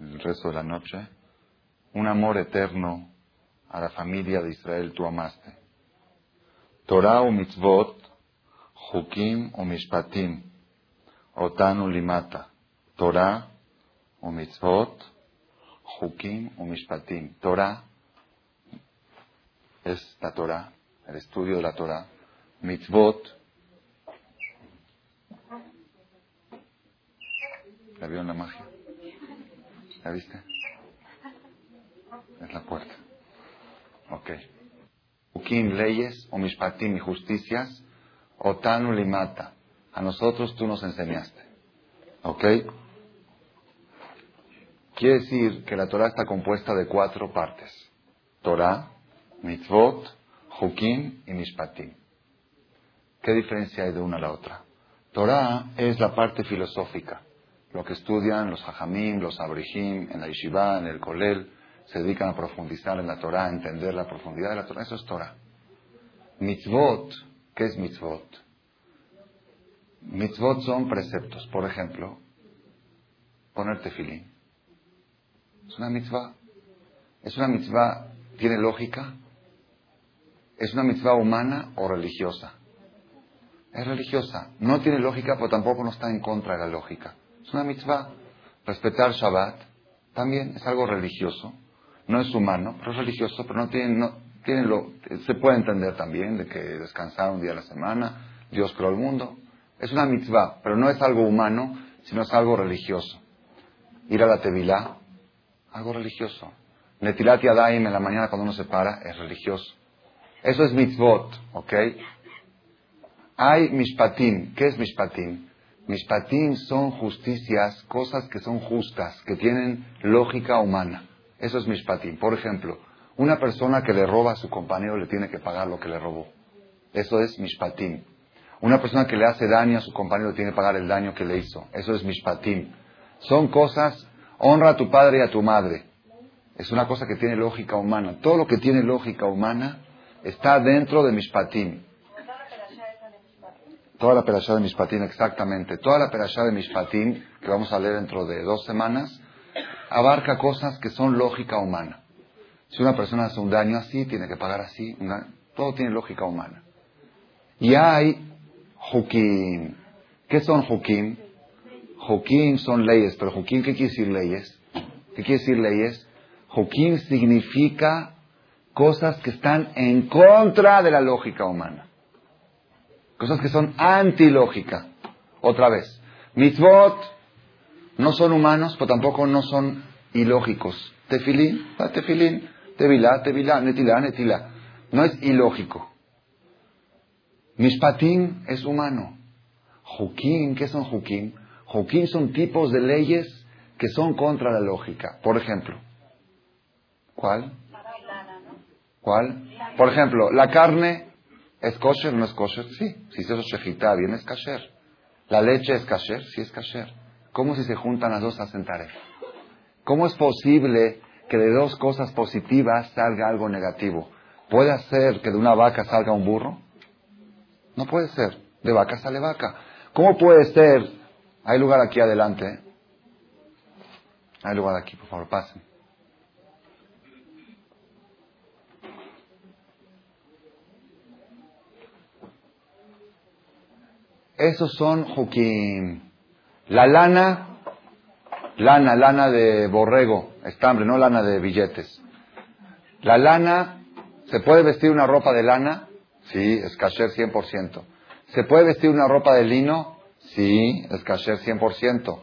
el resto de la noche, un amor eterno a la familia de Israel tú amaste. Torah o mitzvot, hukim o mishpatim, otan limata. Torah o mitzvot, hukim o mishpatim. Torah es la Torah, el estudio de la Torah. Mitzvot, ¿la vio en la magia? ¿La viste? Es la puerta. Ok. Hukim, leyes, o mishpatim y justicias, otanu limata. A nosotros tú nos enseñaste. ¿Ok? Quiere decir que la Torah está compuesta de cuatro partes. Torah, mitzvot, hukim y mishpatim. ¿Qué diferencia hay de una a la otra? Torah es la parte filosófica, lo que estudian los hajamim, los abrihim, en la yeshiva, en el kolel, se dedican a profundizar en la Torah, a entender la profundidad de la Torah. Eso es Torah. Mitzvot, ¿qué es mitzvot? Mitzvot son preceptos. Por ejemplo, ponerte filín. Es una mitzvah. Es una mitzvah, tiene lógica. Es una mitzvah humana o religiosa. Es religiosa. No tiene lógica, pero tampoco no está en contra de la lógica. Es una mitzvah. Respetar Shabbat también es algo religioso. No es humano, pero es religioso, pero no tiene, no, tiene lo, se puede entender también de que descansar un día a la semana, Dios creó el mundo. Es una mitzvah, pero no es algo humano, sino es algo religioso. Ir a la Tevilá, algo religioso. Netilat Yadayim en la mañana cuando uno se para, es religioso. Eso es mitzvot, ¿ok? Hay mishpatim. ¿Qué es mishpatim? Mishpatim son justicias, cosas que son justas, que tienen lógica humana. Eso es mishpatim. Por ejemplo, una persona que le roba a su compañero le tiene que pagar lo que le robó. Eso es mishpatim. Una persona que le hace daño a su compañero tiene que pagar el daño que le hizo. Eso es mishpatim. Son cosas, honra a tu padre y a tu madre. Es una cosa que tiene lógica humana. Todo lo que tiene lógica humana está dentro de mishpatim. Toda la perashá de Mishpatim, exactamente. Toda la perashá de Mishpatim, que vamos a leer dentro de dos semanas, abarca cosas que son lógica humana. Si una persona hace un daño así, tiene que pagar así. todo tiene lógica humana. Y hay hukim. ¿Qué son hukim? Hukim son leyes, pero hukim, ¿qué quiere decir leyes? ¿Qué quiere decir leyes? Hukim significa cosas que están en contra de la lógica humana. Cosas que son antilógica. Otra vez. Mitzvot no son humanos, pero tampoco no son ilógicos. Tefilín, tefilín. Tevilá, tevilá, netilá, netilá. No es ilógico. Mishpatim es humano. Jukim, ¿qué son jukim? Jukim son tipos de leyes que son contra la lógica. Por ejemplo, ¿cuál? ¿Cuál? Por ejemplo, la carne ¿Es kosher o no es kosher? Sí. Si se shejitá bien es kasher. ¿La leche es kasher? Sí es kasher. ¿Cómo si se juntan las dos hacen taref? ¿Cómo es posible que de dos cosas positivas salga algo negativo? ¿Puede ser que de una vaca salga un burro? No puede ser. De vaca sale vaca. ¿Cómo puede ser? Hay lugar aquí adelante. Hay lugar aquí, por favor, pasen. Esos son jukim. La lana, lana, lana de borrego, estambre, no lana de billetes. La lana, ¿se puede vestir una ropa de lana? Sí, es kasher 100%. ¿Se puede vestir una ropa de lino? Sí, es kasher 100%.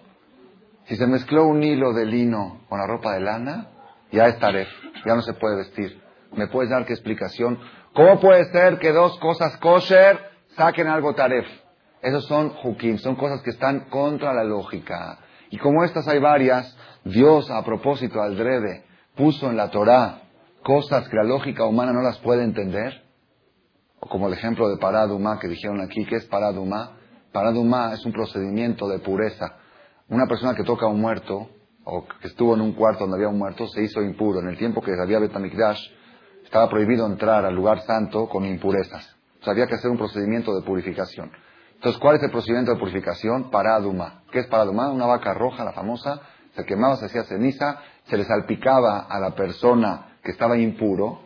Si se mezcló un hilo de lino con la ropa de lana, ya es taref, ya no se puede vestir. ¿Me puedes dar qué explicación? ¿Cómo puede ser que dos cosas kosher saquen algo taref? Esos son hukim, son cosas que están contra la lógica. Y como estas hay varias, Dios a propósito al drede puso en la Torah cosas que la lógica humana no las puede entender. O como el ejemplo de paraduma que dijeron aquí, ¿qué es paraduma? Paraduma es un procedimiento de pureza. Una persona que toca a un muerto, o que estuvo en un cuarto donde había un muerto, se hizo impuro. En el tiempo que había Betamikdash, estaba prohibido entrar al lugar santo con impurezas. Había que hacer un procedimiento de purificación. Entonces, ¿cuál es el procedimiento de purificación? Paraduma. ¿Qué es paraduma? Una vaca roja, la famosa, se quemaba, se hacía ceniza, se le salpicaba a la persona que estaba impuro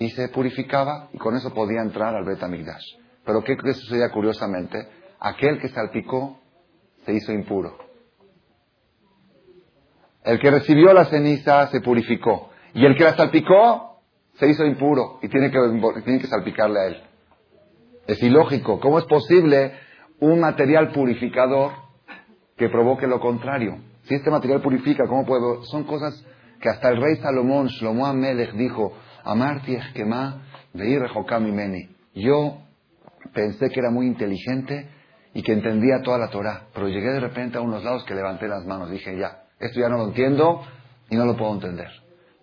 y se purificaba y con eso podía entrar al Betamigdash. Pero ¿qué, ¿qué sucedía curiosamente? Aquel que salpicó se hizo impuro. El que recibió la ceniza se purificó. Y el que la salpicó se hizo impuro y tiene que, tiene que salpicarle a él. Es ilógico. ¿Cómo es posible un material purificador que provoque lo contrario? Si este material purifica, ¿cómo puedo? Son cosas que hasta el rey Salomón, Shlomo Amelech, dijo, Amarti Eshkema Veir Meni. Yo pensé que era muy inteligente y que entendía toda la Torah, pero llegué de repente a unos lados que levanté las manos. Dije, ya, esto ya no lo entiendo y no lo puedo entender.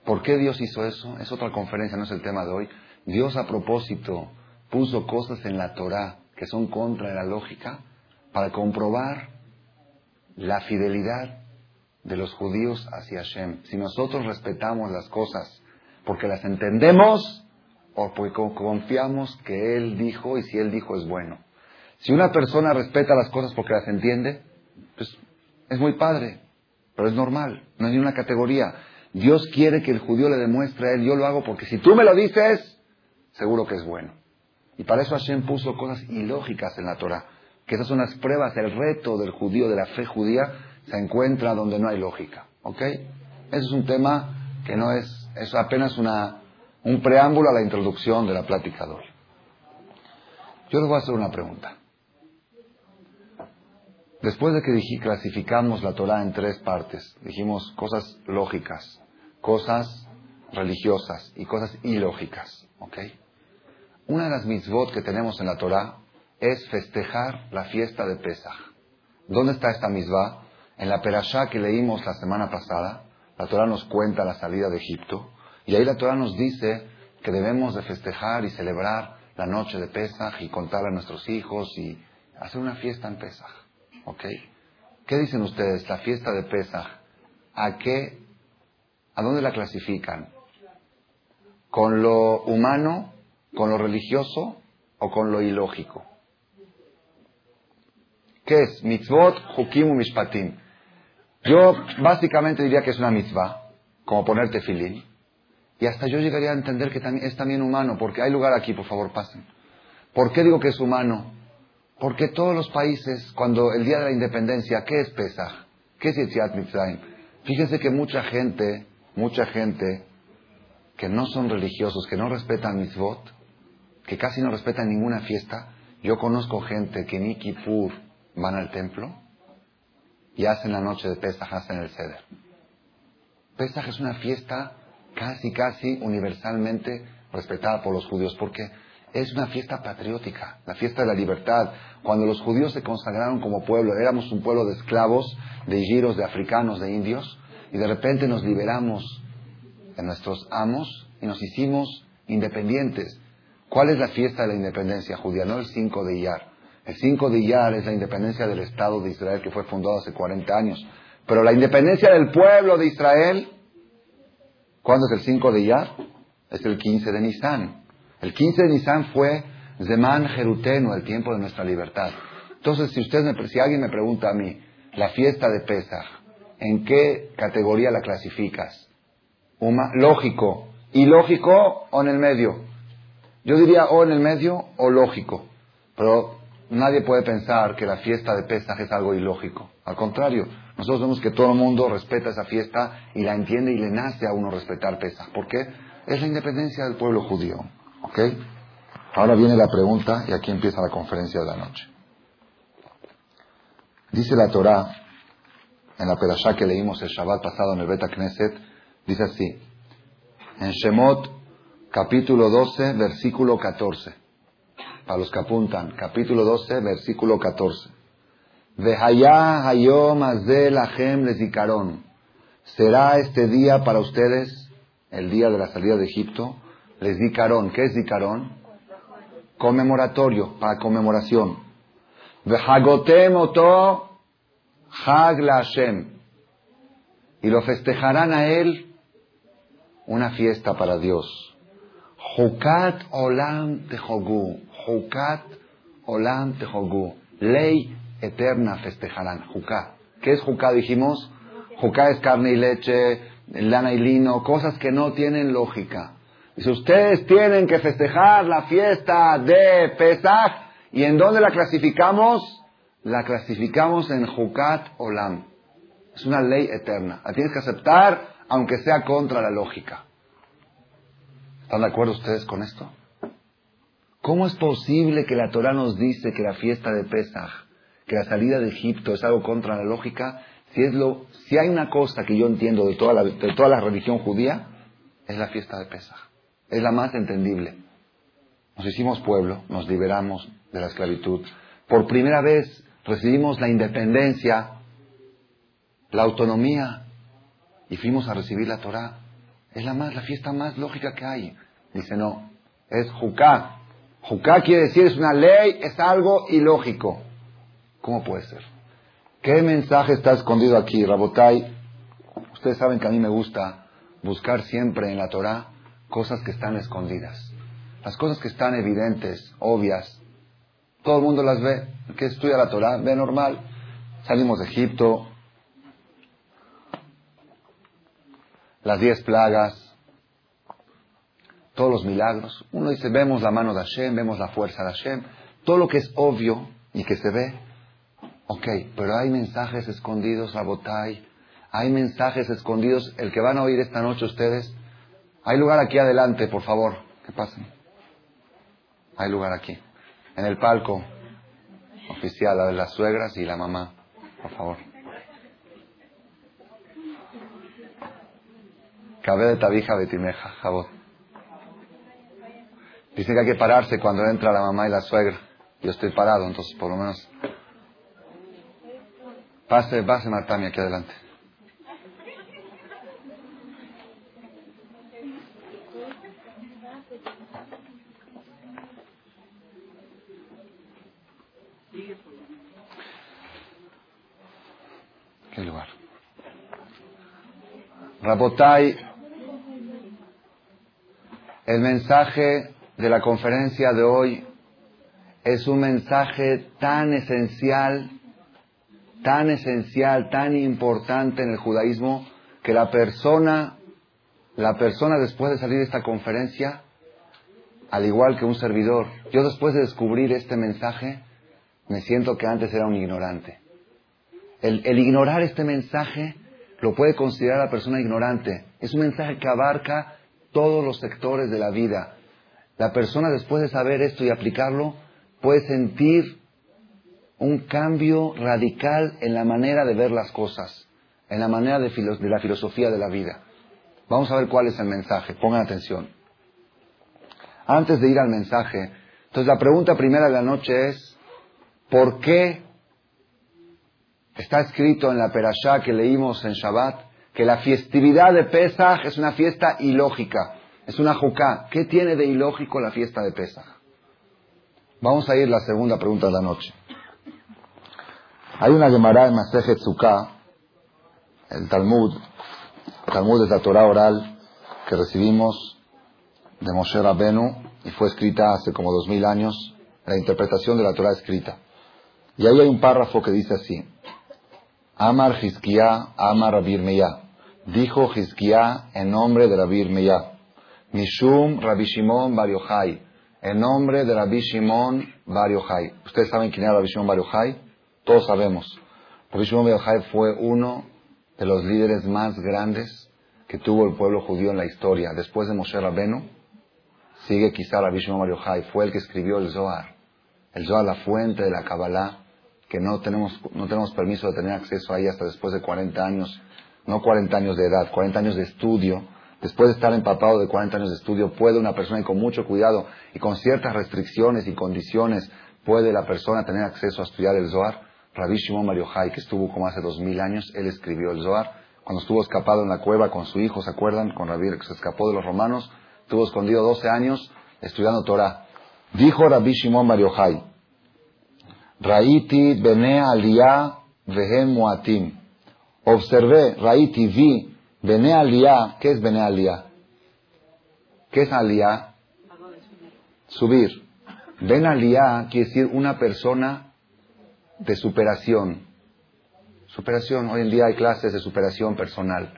¿Por qué Dios hizo eso? Es otra conferencia, no es el tema de hoy. Dios a propósito puso cosas en la Torah que son contra la lógica para comprobar la fidelidad de los judíos hacia Hashem. Si nosotros respetamos las cosas porque las entendemos o porque confiamos que Él dijo y si Él dijo es bueno. Si una persona respeta las cosas porque las entiende, pues es muy padre, pero es normal, no es ni una categoría. Dios quiere que el judío le demuestre a Él, yo lo hago porque si tú me lo dices, seguro que es bueno. Y para eso Hashem puso cosas ilógicas en la Torah, que esas son las pruebas, el reto del judío, de la fe judía, se encuentra donde no hay lógica. ¿Ok? Ese es un tema que no es, es apenas una, un preámbulo a la introducción de la plática de. Yo les voy a hacer una pregunta. Después de que clasificamos la Torah en tres partes, dijimos cosas lógicas, cosas religiosas y cosas ilógicas. ¿Ok? Una de las mitzvot que tenemos en la Torah es festejar la fiesta de Pesach. ¿Dónde está esta mitzvah? En la perashá que leímos la semana pasada, la Torah nos cuenta la salida de Egipto, y ahí la Torah nos dice que debemos de festejar y celebrar la noche de Pesach y contarle a nuestros hijos y hacer una fiesta en Pesach. ¿Ok? ¿Qué dicen ustedes? La fiesta de Pesach, ¿a qué, a dónde la clasifican? ¿Con lo humano, con lo religioso o con lo ilógico? ¿Qué es? Mitzvot, Hukim Mishpatim. Yo básicamente diría que es una mitzvah, como ponerte filín. Y hasta yo llegaría a entender que es también humano, porque hay lugar aquí, por favor, pasen. ¿Por qué digo que es humano? Porque todos los países, cuando el día de la independencia, ¿qué es Pesach? ¿Qué es Yetziat Mitzrayim? Fíjense que mucha gente, mucha gente que no son religiosos, que no respetan mitzvot, que casi no respetan ninguna fiesta, yo conozco gente que ni Kippur van al templo y hacen la noche de Pesach, hacen el ceder. Pesach es una fiesta casi, casi universalmente respetada por los judíos, porque es una fiesta patriótica, la fiesta de la libertad. Cuando los judíos se consagraron como pueblo, éramos un pueblo de esclavos, de giros, de africanos, de indios, y de repente nos liberamos de nuestros amos y nos hicimos independientes. ¿Cuál es la fiesta de la independencia judía? No el 5 de Iyar. El 5 de Iyar es la independencia del Estado de Israel que fue fundado hace 40 años. Pero la independencia del pueblo de Israel, ¿cuándo es el 5 de Iyar? Es el 15 de Nisan. El 15 de Nisan fue Zeman Jeruteno, el tiempo de nuestra libertad. Entonces, si, usted me, si alguien me pregunta a mí, la fiesta de Pesach, ¿en qué categoría la clasificas? ¿Lógico? ¿Ilógico o en el medio? Yo diría o en el medio o lógico. Pero nadie puede pensar que la fiesta de Pesach es algo ilógico. Al contrario, nosotros vemos que todo el mundo respeta esa fiesta y la entiende y le nace a uno respetar Pesach. ¿Por qué? Es la independencia del pueblo judío. ¿Ok? Ahora viene la pregunta y aquí empieza la conferencia de la noche. Dice la Torah, en la perashá que leímos el Shabbat pasado en el Beta Knesset, dice así, en Shemot, capítulo 12, versículo 14 para los que apuntan, capítulo 12, versículo 14. Vehaya hayom azel achem lezikaron. Será este día para ustedes, el día de la salida de Egipto, les zikaron. ¿Qué es zikaron? Conmemoratorio, para conmemoración. Oto Y lo festejarán a él una fiesta para Dios. Jukat olam tehogu. Jukat Olam Tehogu. Ley eterna festejarán. Juká. ¿Qué es Juká? Dijimos. Juká es carne y leche, lana y lino, cosas que no tienen lógica. Dice, ustedes tienen que festejar la fiesta de Pesach. ¿Y en dónde la clasificamos? La clasificamos en Jukat Olam. Es una ley eterna. La tienes que aceptar aunque sea contra la lógica. ¿Están de acuerdo ustedes con esto? ¿Cómo es posible que la Torah nos dice que la fiesta de Pesach, que la salida de Egipto es algo contra la lógica? Si, es lo, si hay una cosa que yo entiendo de toda, la, de toda la religión judía, es la fiesta de Pesach. Es la más entendible. Nos hicimos pueblo, nos liberamos de la esclavitud. Por primera vez recibimos la independencia, la autonomía, y fuimos a recibir la Torah. Es la, más, la fiesta más lógica que hay. Dice, no, es Juká. Juká quiere decir, es una ley, es algo ilógico. ¿Cómo puede ser? ¿Qué mensaje está escondido aquí, Rabotai? Ustedes saben que a mí me gusta buscar siempre en la Torah cosas que están escondidas. Las cosas que están evidentes, obvias, todo el mundo las ve. El que estudia la Torah ve normal. Salimos de Egipto, las diez plagas, todos los milagros. Uno dice, vemos la mano de Hashem, vemos la fuerza de Hashem, todo lo que es obvio y que se ve. Ok, pero hay mensajes escondidos, Rabotai, hay mensajes escondidos, el que van a oír esta noche ustedes. Hay lugar aquí adelante, por favor, que pasen. Hay lugar aquí, en el palco oficial, la de las suegras y la mamá, por favor. Cabe de tabija betimeja, jabot. Dicen que hay que pararse cuando entra la mamá y la suegra. Yo estoy parado, entonces por lo menos. Pase, pase Martami aquí adelante. ¿Qué lugar? Rabotai el mensaje de la conferencia de hoy es un mensaje tan esencial, tan esencial, tan importante en el judaísmo que la persona, la persona después de salir de esta conferencia, al igual que un servidor, yo después de descubrir este mensaje, me siento que antes era un ignorante. El, el ignorar este mensaje lo puede considerar la persona ignorante. Es un mensaje que abarca todos los sectores de la vida. La persona después de saber esto y aplicarlo puede sentir un cambio radical en la manera de ver las cosas, en la manera de, la filosofía de la vida. Vamos a ver cuál es el mensaje, pongan atención. Antes de ir al mensaje, entonces la pregunta primera de la noche es, ¿por qué está escrito en la perashá que leímos en Shabbat que la festividad de Pesach es una fiesta ilógica, es una juká. ¿Qué tiene de ilógico la fiesta de Pesach? Vamos a ir a la segunda pregunta de la noche. Hay una Gemara en el Talmud, el Talmud es la Torah oral que recibimos de Moshe Rabenu y fue escrita hace como dos mil años, la interpretación de la Torah escrita. Y ahí hay un párrafo que dice así, Amar Hizkiah, Amar Rabir Meya. Dijo Hizkiah en nombre de Rabir Meya. Mishum Rabbi Shimon Bar En nombre de Rabbi Shimon Bar ¿Ustedes saben quién era Rabbi Shimon Bar Todos sabemos. Rabbi Shimon Bar fue uno de los líderes más grandes que tuvo el pueblo judío en la historia. Después de Moshe Rabenu, sigue quizá Rabbi Shimon Bar Fue el que escribió el Zohar. El Zohar, la fuente de la Kabbalah que no tenemos, no tenemos permiso de tener acceso ahí hasta después de 40 años, no 40 años de edad, 40 años de estudio. Después de estar empapado de 40 años de estudio, puede una persona, con mucho cuidado y con ciertas restricciones y condiciones, puede la persona tener acceso a estudiar el Zohar. Rabbi Shimon Mario que estuvo como hace dos mil años, él escribió el Zohar. Cuando estuvo escapado en la cueva con su hijo, ¿se acuerdan? Con Rabbi, que se escapó de los romanos, estuvo escondido 12 años estudiando Torah. Dijo Rabbi Shimon Mario Raiti bene aliyah vehem muatim. Observé, raiti, vi, bene aliyah. ¿Qué es bene aliyah? ¿Qué es aliyah? Subir. Ben aliyah quiere decir una persona de superación. Superación. Hoy en día hay clases de superación personal.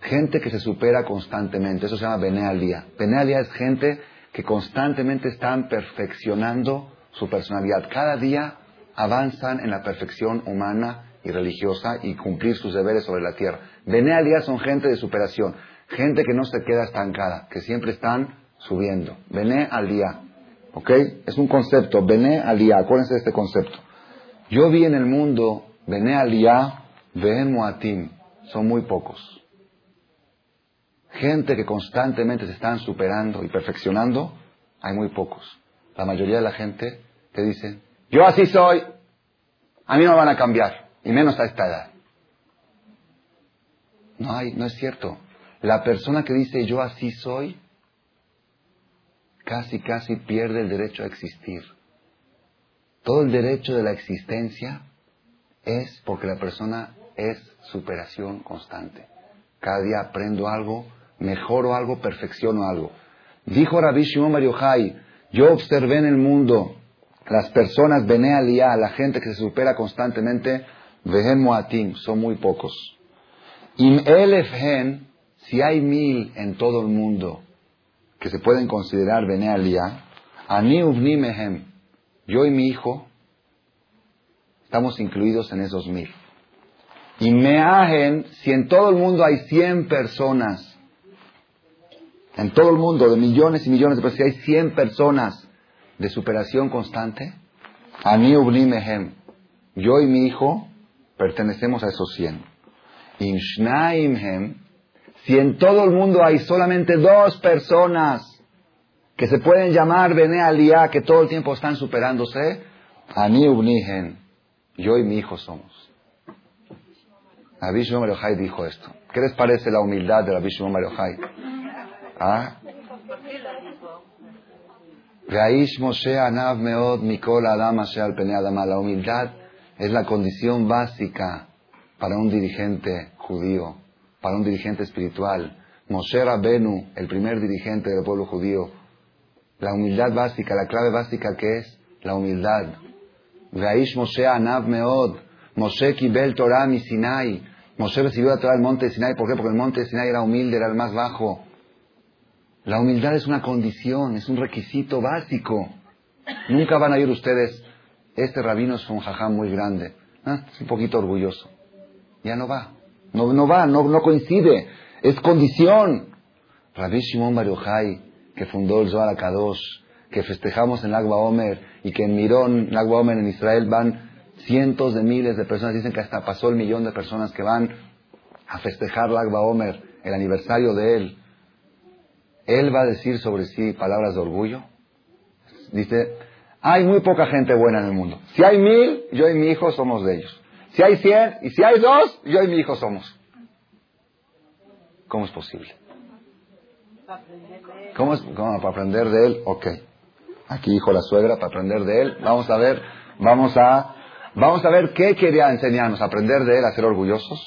Gente que se supera constantemente. Eso se llama Benealía. Benealía es gente que constantemente están perfeccionando su personalidad. Cada día avanzan en la perfección humana y religiosa y cumplir sus deberes sobre la tierra. Benealía son gente de superación. Gente que no se queda estancada, que siempre están subiendo. Bené al día. ¿Ok? Es un concepto. Bené al día. Acuérdense de este concepto. Yo vi en el mundo, Bené al día, Moatim. Son muy pocos. Gente que constantemente se están superando y perfeccionando, hay muy pocos. La mayoría de la gente te dice, yo así soy, a mí no me van a cambiar, y menos a esta edad. No hay, no es cierto. La persona que dice yo así soy, casi, casi pierde el derecho a existir. Todo el derecho de la existencia es porque la persona es superación constante. Cada día aprendo algo, mejoro algo, perfecciono algo. Dijo Rabbi Shimon Bar yo observé en el mundo las personas Bene la gente que se supera constantemente, Vehem Moatim, son muy pocos. Im Elefhen, si hay mil en todo el mundo que se pueden considerar Bene Ani Mehem, yo y mi hijo estamos incluidos en esos mil. Y Meahen, si en todo el mundo hay cien personas en todo el mundo, de millones y millones de personas, si hay 100 personas de superación constante, Ani Mehem, yo y mi hijo pertenecemos a esos 100. Inshnaimhem, si en todo el mundo hay solamente dos personas que se pueden llamar Bene Aliyah, que todo el tiempo están superándose, Ani Ubnihem, yo y mi hijo somos. Abishua Mariochai dijo esto. ¿Qué les parece la humildad de Abishua Mariochai? ¿Ah? La humildad es la condición básica para un dirigente judío, para un dirigente espiritual. Moshe Rabenu, el primer dirigente del pueblo judío. La humildad básica, la clave básica que es la humildad. Moshe Anav Meod. Moshe Kibel Torah Sinai. Moshe recibió la Torah del monte de Sinai. ¿Por qué? Porque el monte de Sinai era humilde, era el más bajo. La humildad es una condición, es un requisito básico. Nunca van a ir ustedes, este rabino es un jajam muy grande, ¿ah? es un poquito orgulloso. Ya no va, no, no va, no, no, coincide, es condición. Rabbi Shimon Bar que fundó el Zohar Kadosh, que festejamos en Lagba Omer y que en Mirón, Lagba Omer en Israel van cientos de miles de personas, dicen que hasta pasó el millón de personas que van a festejar Lagba Omer, el aniversario de él. Él va a decir sobre sí palabras de orgullo. Dice, hay muy poca gente buena en el mundo. Si hay mil, yo y mi hijo somos de ellos. Si hay cien, y si hay dos, yo y mi hijo somos. ¿Cómo es posible? ¿Cómo es? ¿Cómo? Para aprender de él, ok. Aquí dijo la suegra, para aprender de él. Vamos a ver, vamos a, vamos a ver qué quería enseñarnos. Aprender de él a ser orgullosos.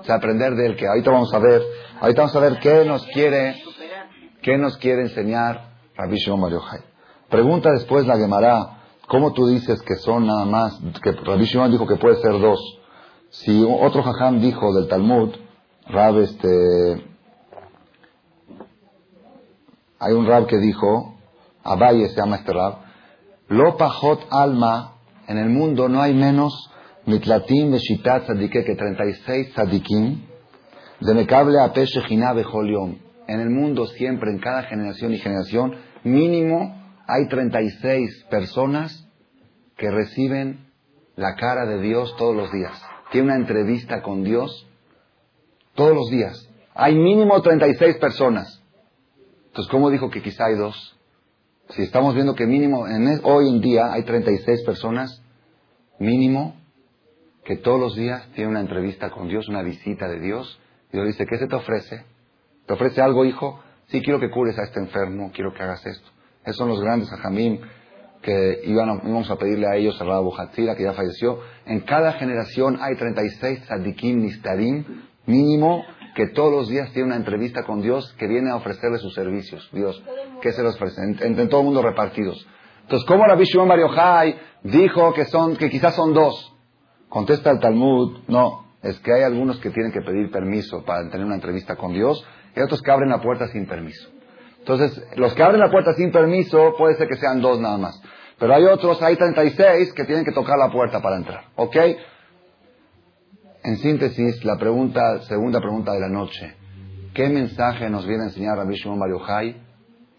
O sea, aprender de él que ahorita vamos a ver, ahorita vamos a ver qué nos quiere ¿Qué nos quiere enseñar Rabbi Shimon Bar Pregunta después la Gemara, ¿cómo tú dices que son nada más, que Rabbi Shimon dijo que puede ser dos? Si otro jajam dijo del Talmud, Rab este, hay un Rab que dijo, Abaye se llama este Rab, Lo pajot alma, en el mundo no hay menos mitlatim de shitat que 36 tzadikim, de mekable a peshe bejol en el mundo siempre, en cada generación y generación, mínimo hay 36 personas que reciben la cara de Dios todos los días. Tiene una entrevista con Dios todos los días. Hay mínimo 36 personas. Entonces, ¿cómo dijo que quizá hay dos? Si estamos viendo que mínimo, en, hoy en día hay 36 personas, mínimo, que todos los días tiene una entrevista con Dios, una visita de Dios. Dios dice, ¿qué se te ofrece? ¿Te ofrece algo, hijo? Sí, quiero que cures a este enfermo, quiero que hagas esto. Esos son los grandes ajamim que iban a, íbamos a pedirle a ellos a Rabbu Hatzira, que ya falleció. En cada generación hay 36 tzadikim nistarim, mínimo, que todos los días tiene una entrevista con Dios que viene a ofrecerle sus servicios. Dios, ¿qué se los ofrece? En, todo el mundo repartidos. Entonces, ¿cómo Rabbi Shimon Bar dijo que, son, que quizás son dos? Contesta el Talmud, no, es que hay algunos que tienen que pedir permiso para tener una entrevista con Dios y otros que abren la puerta sin permiso. Entonces, los que abren la puerta sin permiso puede ser que sean dos nada más. Pero hay otros, hay 36 que tienen que tocar la puerta para entrar. ¿Ok? En síntesis, la pregunta, segunda pregunta de la noche. ¿Qué mensaje nos viene a enseñar Rabbi Shimon Bar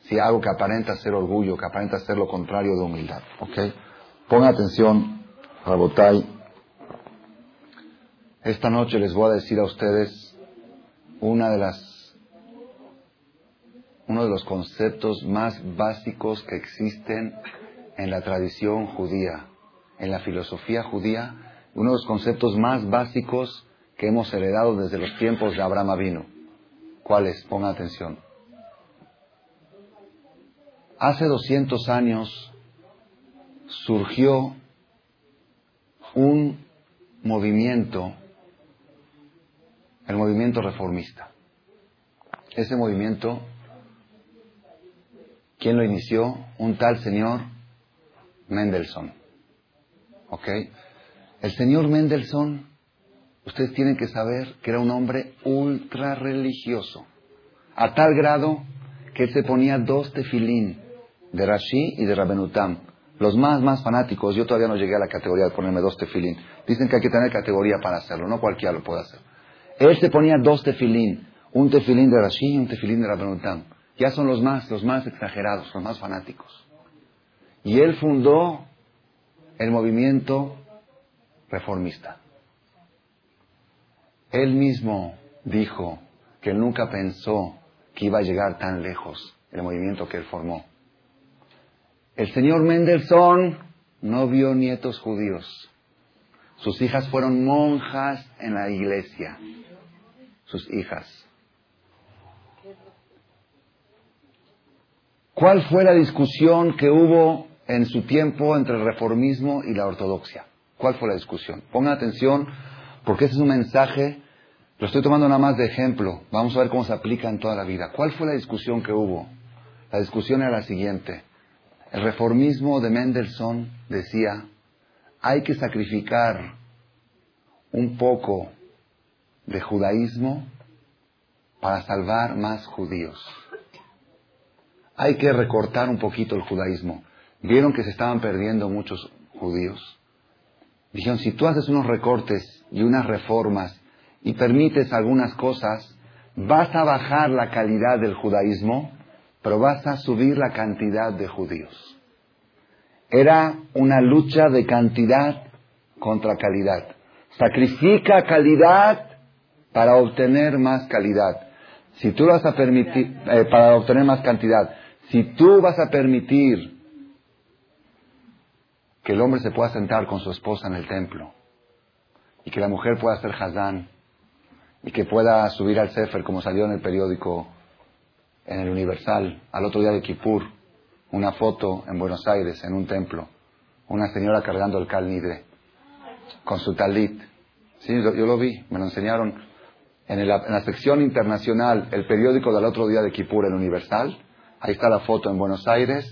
si algo que aparenta ser orgullo, que aparenta ser lo contrario de humildad? ¿Ok? Pongan atención, Rabotai. Esta noche les voy a decir a ustedes una de las, uno de los conceptos más básicos que existen en la tradición judía, en la filosofía judía, uno de los conceptos más básicos que hemos heredado desde los tiempos de Abraham Avino. ¿Cuáles? Pongan atención. Hace 200 años surgió un movimiento el movimiento reformista. Ese movimiento, ¿quién lo inició? Un tal señor Mendelssohn. ¿Ok? El señor Mendelssohn, ustedes tienen que saber que era un hombre ultra religioso, a tal grado que él se ponía dos tefilín de Rashi y de Rabenutam. Los más, más fanáticos, yo todavía no llegué a la categoría de ponerme dos tefilín. Dicen que hay que tener categoría para hacerlo, no cualquiera lo puede hacer. Él se ponía dos tefilín, un tefilín de Rashi y un tefilín de Rabbenutam. Ya son los más, los más exagerados, los más fanáticos. Y él fundó el movimiento reformista. Él mismo dijo que nunca pensó que iba a llegar tan lejos el movimiento que él formó. El señor Mendelssohn no vio nietos judíos. Sus hijas fueron monjas en la iglesia sus hijas. ¿Cuál fue la discusión que hubo en su tiempo entre el reformismo y la ortodoxia? ¿Cuál fue la discusión? Pongan atención porque ese es un mensaje, lo estoy tomando nada más de ejemplo, vamos a ver cómo se aplica en toda la vida. ¿Cuál fue la discusión que hubo? La discusión era la siguiente. El reformismo de Mendelssohn decía, hay que sacrificar un poco de judaísmo para salvar más judíos. Hay que recortar un poquito el judaísmo. Vieron que se estaban perdiendo muchos judíos. Dijeron, si tú haces unos recortes y unas reformas y permites algunas cosas, vas a bajar la calidad del judaísmo, pero vas a subir la cantidad de judíos. Era una lucha de cantidad contra calidad. Sacrifica calidad para obtener más calidad. Si tú vas a permitir, eh, para obtener más cantidad, si tú vas a permitir que el hombre se pueda sentar con su esposa en el templo y que la mujer pueda hacer hazán y que pueda subir al Sefer como salió en el periódico en el Universal al otro día de Kippur, una foto en Buenos Aires en un templo, una señora cargando el cal nidre con su talit. Sí, yo lo vi, me lo enseñaron en, la sección internacional, el periódico del otro día de Kipur, el Universal, ahí está la foto en Buenos Aires,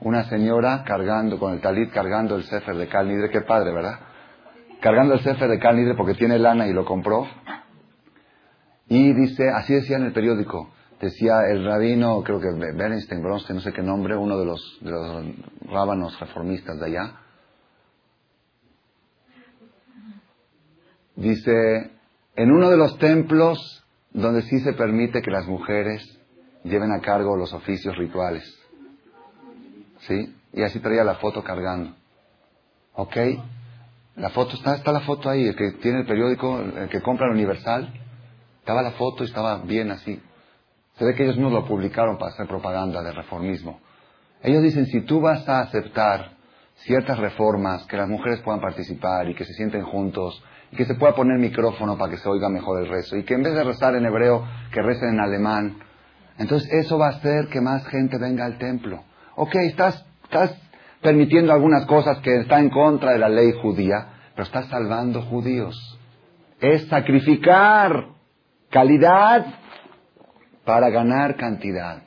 una señora cargando, con el talit cargando el Sefer de Cal Nidre, qué padre, ¿verdad? Cargando el Sefer de Cal Nidre porque tiene lana y lo compró. Y dice, así decía en el periódico, decía el rabino, creo que Bernstein, Bronstein, no sé qué nombre, uno de los, de los rábanos reformistas de allá, dice, en uno de los templos donde sí se permite que las mujeres lleven a cargo los oficios rituales. ¿Sí? Y así traía la foto cargando. ¿Ok? La foto está, está la foto ahí, el que tiene el periódico, el que compra el Universal, estaba la foto y estaba bien así. Se ve que ellos no lo publicaron para hacer propaganda de reformismo. Ellos dicen, si tú vas a aceptar ciertas reformas, que las mujeres puedan participar y que se sienten juntos y que se pueda poner micrófono para que se oiga mejor el rezo, y que en vez de rezar en hebreo, que recen en alemán. Entonces eso va a hacer que más gente venga al templo. Ok, estás, permitiendo algunas cosas que están en contra de la ley judía, pero estás salvando judíos. Es sacrificar calidad para ganar cantidad.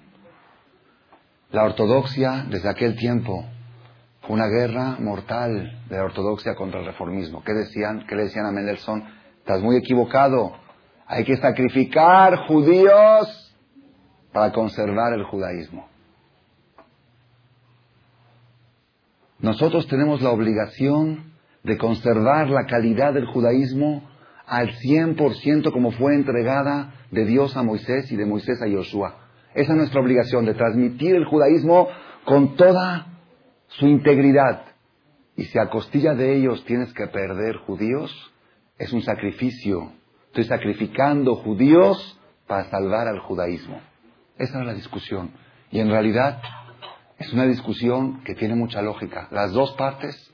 La ortodoxia desde aquel tiempo Fue una guerra mortal de la ortodoxia contra el reformismo. ¿Qué decían? ¿Qué le decían a Mendelssohn? Estás muy equivocado. Hay que sacrificar judíos para conservar el judaísmo. Nosotros tenemos la obligación de conservar la calidad del judaísmo al 100% como fue entregada de Dios a Moisés y de Moisés a Josué. Esa es nuestra obligación, de transmitir el judaísmo con toda su integridad. Y si a costilla de ellos tienes que perder judíos, es un sacrificio. Estoy sacrificando judíos para salvar al judaísmo. Esa es la discusión. Y en realidad es una discusión que tiene mucha lógica. Las dos partes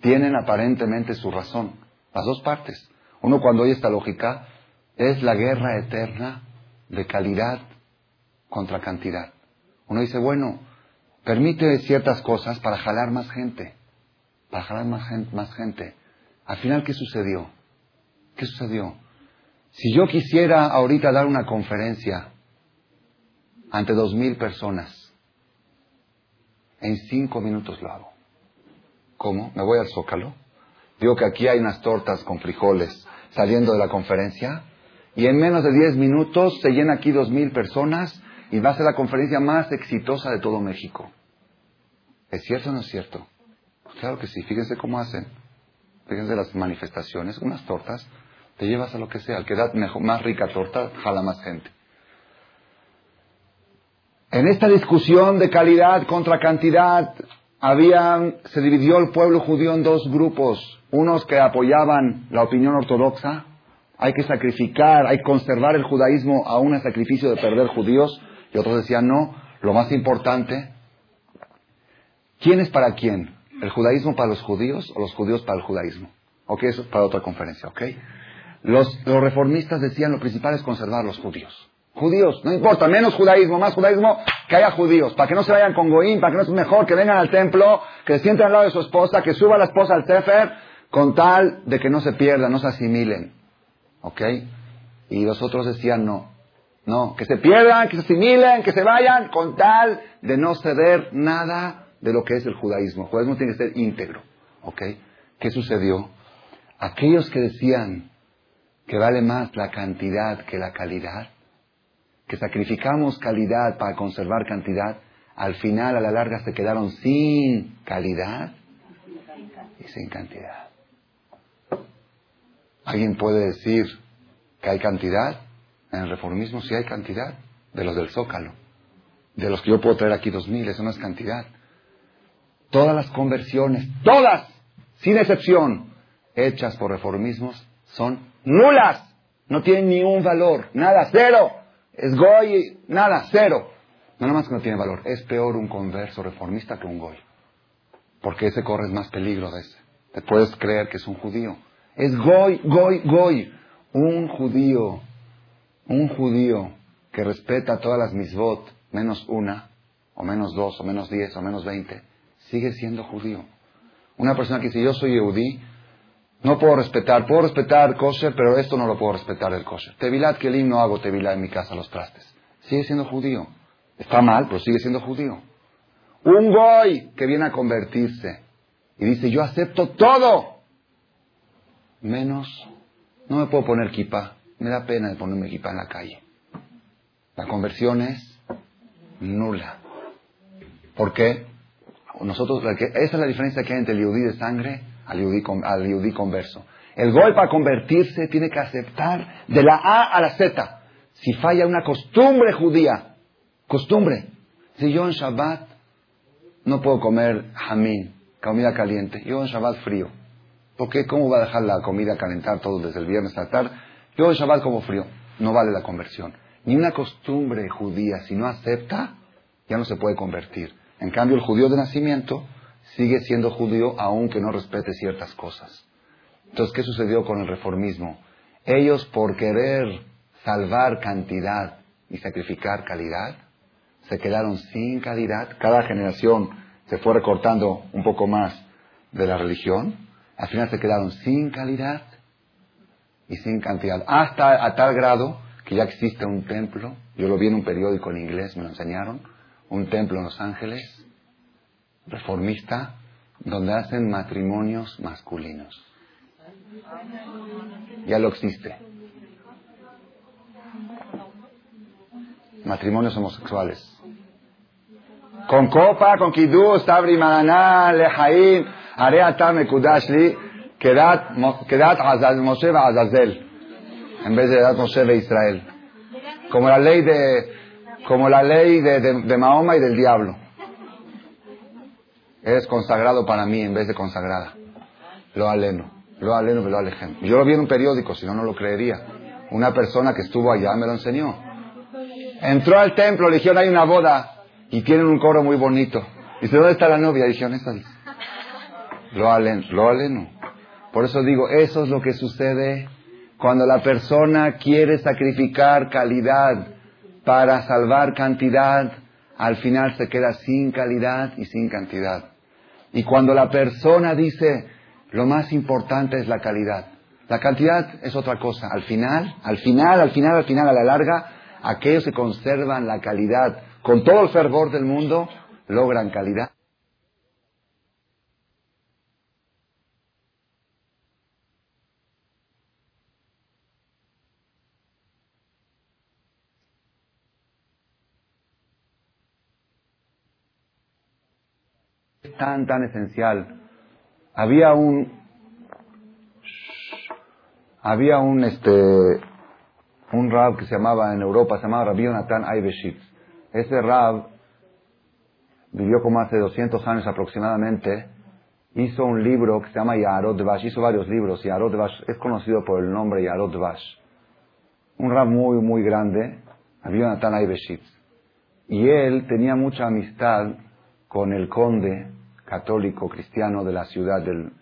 tienen aparentemente su razón. Las dos partes. Uno cuando oye esta lógica es la guerra eterna de calidad contra cantidad. Uno dice, bueno, permite ciertas cosas para jalar más gente, para jalar más gente, más gente. Al final, ¿qué sucedió? ¿Qué sucedió? Si yo quisiera ahorita dar una conferencia ante dos mil personas, en cinco minutos lo hago. ¿Cómo? Me voy al Zócalo. Digo que aquí hay unas tortas con frijoles saliendo de la conferencia y en menos de diez minutos se llena aquí dos mil personas y va a ser la conferencia más exitosa de todo México. ¿Es cierto o no es cierto? Pues claro que sí, fíjense cómo hacen. Fíjense las manifestaciones, unas tortas, te llevas a lo que sea, al que da mejor, más rica torta, jala más gente. En esta discusión de calidad contra cantidad, habían, se dividió el pueblo judío en dos grupos, unos que apoyaban la opinión ortodoxa, hay que sacrificar, hay que conservar el judaísmo a un sacrificio de perder judíos, y otros decían, no, lo más importante, ¿quién es para quién? ¿El judaísmo para los judíos o los judíos para el judaísmo? Ok, eso es para otra conferencia, ok. Los, los reformistas decían, lo principal es conservar los judíos. Judíos, no importa, menos judaísmo, más judaísmo, que haya judíos, para que no se vayan con Goín, para que no sea mejor, que vengan al templo, que se sienten al lado de su esposa, que suba la esposa al Sefer, con tal de que no se pierdan, no se asimilen. ¿Ok? Y los otros decían no. No, que se pierdan, que se asimilen, que se vayan, con tal de no ceder nada de lo que es el judaísmo. El judaísmo tiene que ser íntegro. ¿Ok? ¿Qué sucedió? Aquellos que decían que vale más la cantidad que la calidad, que sacrificamos calidad para conservar cantidad, al final, a la larga, se quedaron sin calidad y sin cantidad. ¿Alguien puede decir que hay cantidad? En el reformismo sí hay cantidad, de los del Zócalo. De los que yo puedo traer aquí dos mil, eso no es cantidad. Todas las conversiones, todas, sin excepción, hechas por reformismos, son nulas. No tienen ningún valor, nada, cero. Es goy, nada, cero. No nada más que no tiene valor. Es peor un converso reformista que un goy. Porque ese corre más peligro de ese. Te puedes creer que es un judío. Es goy, goy, goy. Un judío, un judío que respeta todas las misbot, menos una, o menos dos, o menos diez, o menos veinte, sigue siendo judío. Una persona que dice, yo soy eudí, no puedo respetar, puedo respetar kosher, pero esto no lo puedo respetar el kosher. Tevilat Kelim no hago tevilat en mi casa, los trastes. Sigue siendo judío. Está mal, pero sigue siendo judío. Un goy que viene a convertirse y dice, yo acepto todo, menos, no me puedo poner kipa, me da pena de ponerme kipa en la calle. La conversión es nula. ¿Por qué? Nosotros, esa es la diferencia que hay entre el de sangre al yudí, converso. El gol para convertirse tiene que aceptar de la A a la Z. Si falla una costumbre judía, costumbre. Si yo en Shabbat no puedo comer jamín, comida caliente, yo en Shabbat frío. ¿Por qué? ¿Cómo va a dejar la comida calentar todo desde el viernes hasta la tarde? Yo en Shabbat como frío. No vale la conversión. Ni una costumbre judía, si no acepta, ya no se puede convertir. En cambio, el judío de nacimiento sigue siendo judío aunque no respete ciertas cosas. Entonces, ¿qué sucedió con el reformismo? Ellos, por querer salvar cantidad y sacrificar calidad, se quedaron sin calidad. Cada generación se fue recortando un poco más de la religión. Al final se quedaron sin calidad y sin cantidad. Hasta a tal grado que ya existe un templo. Yo lo vi en un periódico en inglés, me lo enseñaron. Un templo en Los Ángeles reformista, donde hacen matrimonios masculinos. Ya lo existe. Matrimonios homosexuales. Con copa, con kidú, sabri mananá, lejaim, areata mekudashli, kedat, kedat Moshe Azazel. En vez de Kedat Moshe Israel. Como la ley de, como la ley de, de Mahoma y del diablo. Eres consagrado para mí en vez de consagrada. Lo aleno. Lo aleno, lo alejem. Yo lo vi en un periódico, si no, no lo creería. Una persona que estuvo allá me lo enseñó. Entró al templo, le dijeron, hay una boda y tienen un coro muy bonito. Dice, ¿dónde está la novia? Dijeron, esta. Lo aleno, lo aleno. Por eso digo, eso es lo que sucede cuando la persona quiere sacrificar calidad para salvar cantidad, al final se queda sin calidad y sin cantidad. Y cuando la persona dice, lo más importante es la calidad, la cantidad es otra cosa. Al final, al final, al final, al final, a la larga, aquellos que conservan la calidad con todo el fervor del mundo, logran calidad. Tan, tan esencial. Había un, había un, este, un rab que se llamaba en Europa, se llamaba Rabbi Jonathan Aibeshitz. Ese rab vivió como hace 200 años aproximadamente, hizo un libro que se llama Yarot Vash, hizo varios libros, Yarot Vash es conocido por el nombre Yarot Vash. Un rab muy, muy grande, Rabbi Jonathan Aibeshitz. Y él tenía mucha amistad con el conde católico, cristiano de la ciudad del...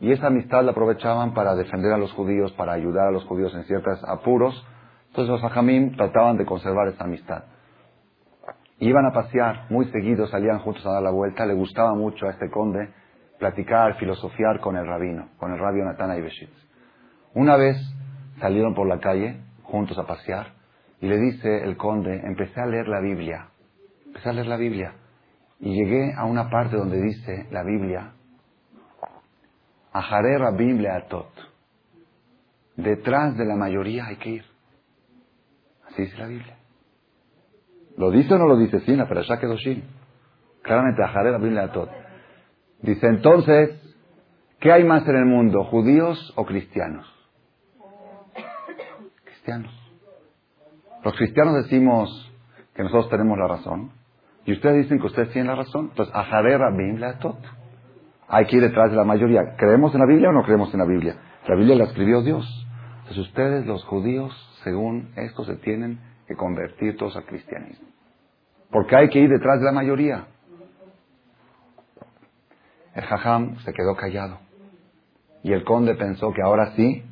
Y esa amistad la aprovechaban para defender a los judíos, para ayudar a los judíos en ciertos apuros. Entonces los hajamim trataban de conservar esa amistad. Iban a pasear, muy seguido salían juntos a dar la vuelta. Le gustaba mucho a este conde platicar, filosofiar con el rabino, con el rabio Natana Ibeshitz. Una vez salieron por la calle juntos a pasear y le dice el conde, empecé a leer la Biblia. Empecé a leer la Biblia. Y llegué a una parte donde dice la Biblia, Ajaré Biblia Atot. Detrás de la mayoría hay que ir. Así dice la Biblia. ¿Lo dice o no lo dice? Sí, pero ya quedó sí. Claramente, Ajaré Biblia Atot. Dice entonces, ¿qué hay más en el mundo? ¿Judíos o cristianos? Cristianos. Los cristianos decimos que nosotros tenemos la razón. Y ustedes dicen que ustedes tienen la razón. Entonces, la tot. Hay que ir detrás de la mayoría. ¿Creemos en la Biblia o no creemos en la Biblia? La Biblia la escribió Dios. Entonces, ustedes, los judíos, según esto, se tienen que convertir todos al cristianismo. Porque hay que ir detrás de la mayoría. El jajam se quedó callado. Y el conde pensó que ahora sí,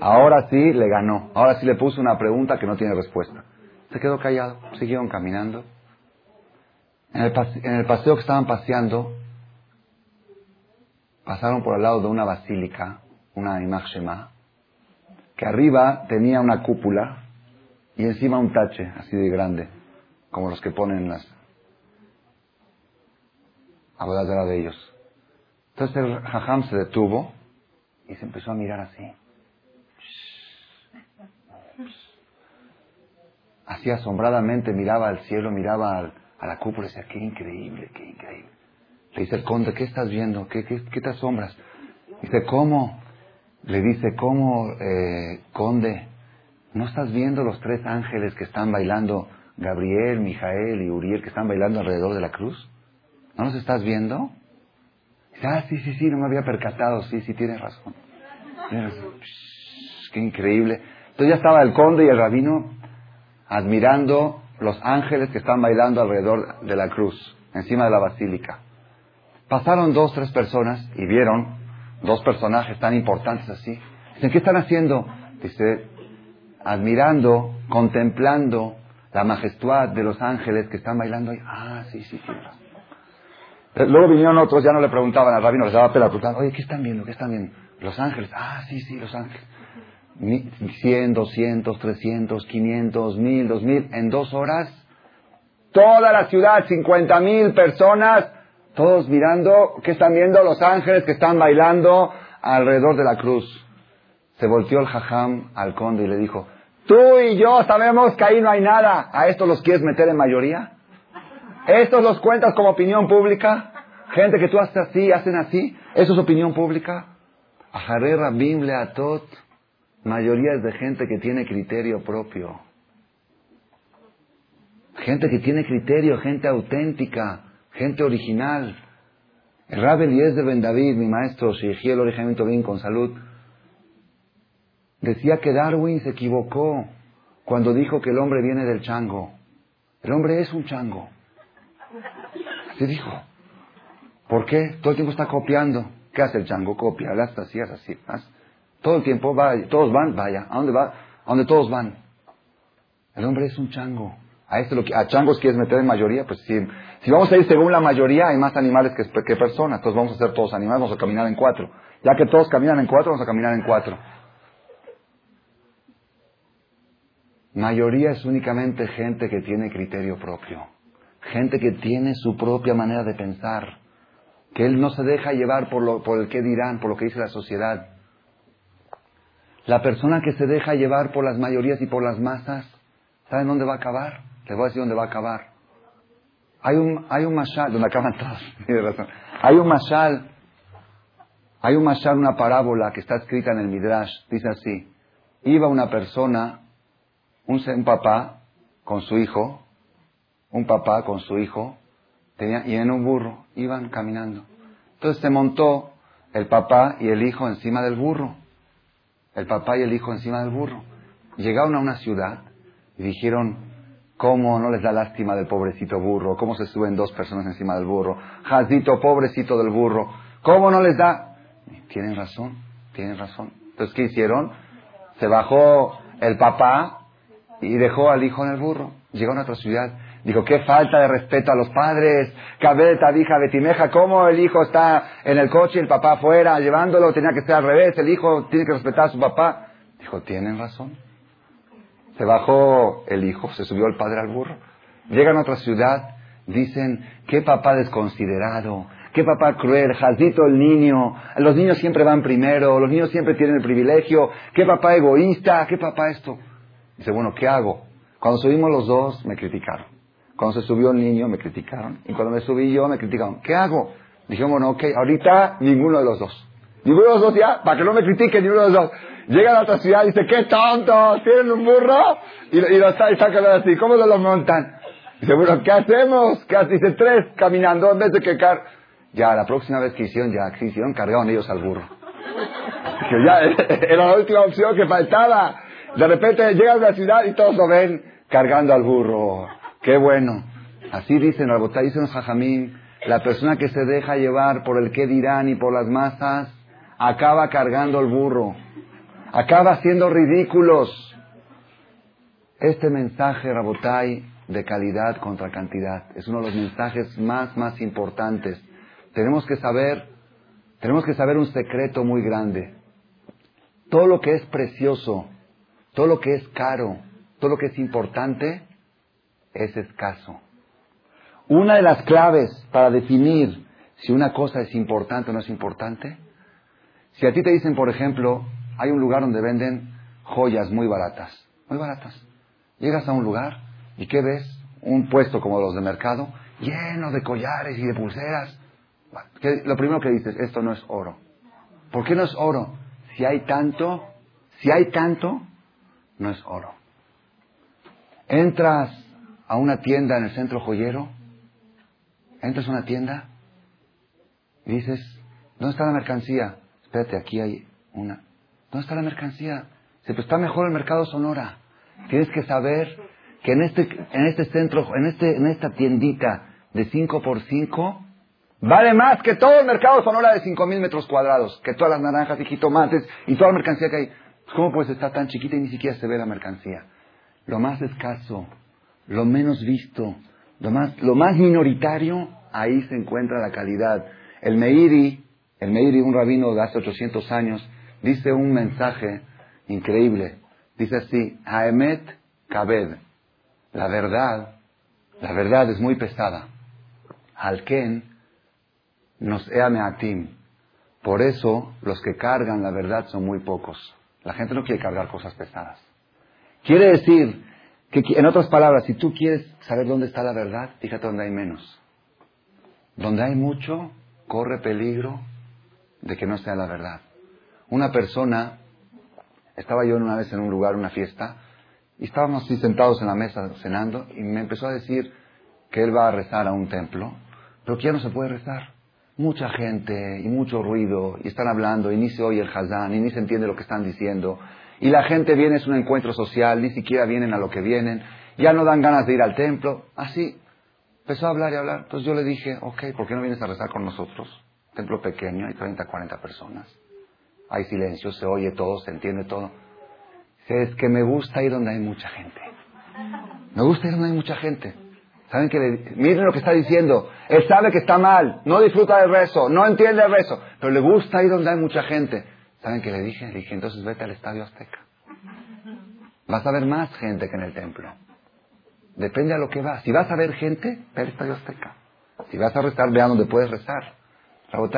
ahora sí le ganó. Ahora sí le puso una pregunta que no tiene respuesta. Se quedó callado. Siguieron caminando. En el, paseo que estaban paseando, pasaron por al lado de una basílica, una Imach que arriba tenía una cúpula y encima un tache así de grande, como los que ponen las abogadas de ellos. Entonces el jajam se detuvo y se empezó a mirar así. Así asombradamente miraba al cielo, miraba al, a la cúpula y decía, qué increíble, qué increíble. Le dice el conde, ¿qué estás viendo? ¿Qué, qué, te asombras? Dice, ¿cómo? Le dice, ¿cómo, eh, conde? ¿No estás viendo los tres ángeles que están bailando, Gabriel, Mijael y Uriel, que están bailando alrededor de la cruz? ¿No los estás viendo? Dice, ah, sí, sí, sí, no me había percatado, sí, sí. Tienes razón. qué increíble. Entonces ya estaba el conde y el rabino admirando los ángeles que están bailando alrededor de la cruz, encima de la basílica. Pasaron dos, tres personas y vieron dos personajes tan importantes así. Dicen, ¿qué están haciendo? Dice, admirando, contemplando la majestad de los ángeles que están bailando ahí. Ah, sí, sí, sí. Luego vinieron otros, ya no le preguntaban al rabino, les daba pela, oye, ¿qué están viendo? ¿Qué están viendo? Los ángeles. Ah, sí, sí, los ángeles. 100, 200, 300, 500, 1000, 2000, en dos horas, toda la ciudad, 50 mil personas Todos mirando, ¿qué están viendo? Los ángeles que están bailando alrededor de la cruz. Se volteó el jajam al conde y le dijo, tú y yo sabemos que ahí no hay nada. ¿A estos los quieres meter en mayoría? ¿Estos los cuentas como opinión pública? Gente que tú haces así, hacen así. ¿Eso es opinión pública? Mayoría es de gente que tiene criterio propio. Gente que tiene criterio, gente auténtica, gente original. El Rabbi Eliezer Ben David, mi maestro, si el originamiento bien con salud, decía que Darwin se equivocó cuando dijo que el hombre viene del chango. El hombre es un chango. Se dijo. ¿Por qué? Todo el tiempo está copiando. ¿Qué hace el chango? Copia, hasta así, así. Todo el tiempo va, todos van, vaya. ¿A dónde va? A donde todos van. El hombre es un chango. A, esto lo que, a changos quieres meter en mayoría, pues si, si vamos a ir según la mayoría, hay más animales que, que personas. Entonces vamos a ser todos animales, vamos a caminar en cuatro. Ya que todos caminan en cuatro, vamos a caminar en cuatro. Mayoría es únicamente gente que tiene criterio propio. Gente que tiene su propia manera de pensar. Que él no se deja llevar por, lo, por el que dirán, por lo que dice la sociedad. La persona que se deja llevar por las mayorías y por las masas, ¿saben dónde va a acabar? Les voy a decir dónde va a acabar. Hay un, hay un mashal, donde acaban todos, tiene razón. Hay un mashal, hay un mashal, una parábola que está escrita en el Midrash, dice así. Iba una persona, un, un papá con su hijo, un papá con su hijo, y en un burro, iban caminando. Entonces se montó el papá y el hijo encima del burro. El papá y el hijo encima del burro. Llegaron a una ciudad y dijeron, ¿Cómo no les da lástima del pobrecito burro? ¿Cómo se suben dos personas encima del burro? Jazito, pobrecito del burro. ¿Cómo no les da? Tienen razón, tienen razón. Entonces, ¿qué hicieron? Se bajó el papá y dejó al hijo en el burro. Llegó a otra ciudad. Dijo, qué falta de respeto a los padres. Cabeta, hija, betimeja, ¿cómo el hijo está en el coche y el papá afuera llevándolo? Tenía que ser al revés. El hijo tiene que respetar a su papá. Dijo, tienen razón. Se bajó el hijo, se subió el padre al burro. Llegan a otra ciudad, dicen, qué papá desconsiderado, qué papá cruel, jazito el niño, los niños siempre van primero, los niños siempre tienen el privilegio, qué papá egoísta, qué papá esto. Dice, bueno, ¿qué hago? Cuando subimos los dos, me criticaron. Cuando se subió el niño, me criticaron. Y cuando me subí yo, me criticaron. ¿Qué hago? Dije, bueno, ok, ahorita ninguno de los dos. Ninguno de los dos ya, para que no me critiquen ninguno de los dos. Llega a otra ciudad y dice, qué tontos, tienen un burro y, y lo está, y así. ¿Cómo lo montan? Dice, bueno, ¿qué hacemos? ¿Qué hacemos? Dice, tres caminando en vez de que car... Ya, la próxima vez que hicieron, ya que hicieron, cargaron ellos al burro. Que ya, era la última opción que faltaba. De repente llega a la ciudad y todos lo ven cargando al burro. Qué bueno. Así dicen, Rabotá, dicen jajamín, la persona que se deja llevar por el qué dirán y por las masas, acaba cargando el burro acaba siendo ridículos. Este mensaje, Rabotai, de calidad contra cantidad, es uno de los mensajes más, más importantes. Tenemos que saber, tenemos que saber un secreto muy grande. Todo lo que es precioso, todo lo que es caro, todo lo que es importante, es escaso. Una de las claves para definir si una cosa es importante o no es importante, si a ti te dicen, por ejemplo, hay un lugar donde venden joyas muy baratas, muy baratas. Llegas a un lugar y ¿qué ves? Un puesto como los de mercado, lleno de collares y de pulseras. Lo primero que dices, esto no es oro. ¿Por qué no es oro? Si hay tanto, si hay tanto, no es oro. Entras a una tienda en el centro joyero, entras a una tienda y dices, ¿dónde está la mercancía? Espérate, aquí hay una. ¿Dónde está la mercancía? Se pues está mejor el mercado Sonora. Tienes que saber que en este, en este centro, en, este, en esta tiendita de 5 por 5 vale más que todo el mercado Sonora de 5 mil metros cuadrados, que todas las naranjas y jitomates y toda la mercancía que hay. ¿Cómo puede estar tan chiquita y ni siquiera se ve la mercancía? Lo más escaso, lo menos visto, lo más, minoritario, ahí se encuentra la calidad. El Meiri, el Meiri, un rabino de hace 800 años, dice un mensaje increíble. Dice así, Haemet Kabed. La verdad, la verdad es muy pesada. Alken nos eameatim. Por eso los que cargan la verdad son muy pocos. La gente no quiere cargar cosas pesadas. Quiere decir que, en otras palabras, si tú quieres saber dónde está la verdad, fíjate dónde hay menos. Donde hay mucho, corre peligro de que no sea la verdad. Una persona, estaba yo una vez en un lugar, una fiesta, y estábamos así sentados en la mesa cenando, y me empezó a decir que él va a rezar a un templo, pero que ya no se puede rezar. Mucha gente y mucho ruido, y están hablando, y ni se oye el hazán, y ni se entiende lo que están diciendo. Y la gente viene, es un encuentro social, ni siquiera vienen a lo que vienen, ya no dan ganas de ir al templo. Así, empezó a hablar y hablar. Entonces yo le dije, ok, ¿por qué no vienes a rezar con nosotros? Templo pequeño, hay 30, 40 personas. Hay silencio, se oye todo, se entiende todo. Dice, es que me gusta ir donde hay mucha gente. Me gusta ir donde hay mucha gente. ¿Saben que miren lo que está diciendo? Él sabe que está mal, no disfruta del rezo, no entiende el rezo, pero le gusta ir donde hay mucha gente. ¿Saben qué le dije? Le dije, entonces vete al Estadio Azteca. Vas a ver más gente que en el templo. Depende a lo que vas. Si vas a ver gente, ve al Estadio Azteca. Si vas a rezar, vea donde puedes rezar.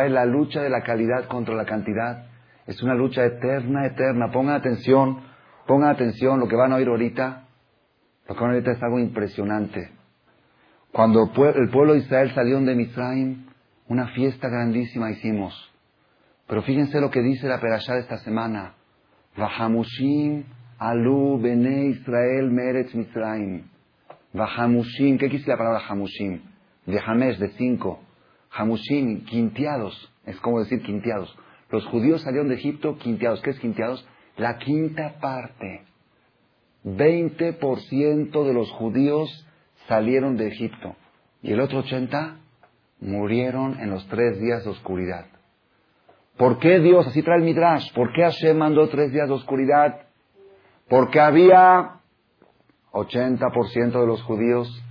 la lucha de la calidad contra la cantidad es una lucha eterna, eterna. Pongan atención, pongan atención. Lo que van a oír ahorita, lo que van a oír ahorita es algo impresionante. Cuando el pueblo de Israel salió de Misraim, una fiesta grandísima hicimos. Pero fíjense lo que dice la perashá de esta semana. Vahamushim alu bene Israel meretz Misraim. Vahamushim, ¿qué quiere la palabra hamushim? De hamesh, de cinco. Hamushim, quinteados. Es como decir quinteados. Los judíos salieron de Egipto quinteados. ¿Qué es quinteados? La quinta parte. 20% de los judíos salieron de Egipto. Y el otro 80 murieron en los tres días de oscuridad. ¿Por qué Dios, así trae el Midrash, por qué Hashem mandó tres días de oscuridad? Porque había 80% de los judíos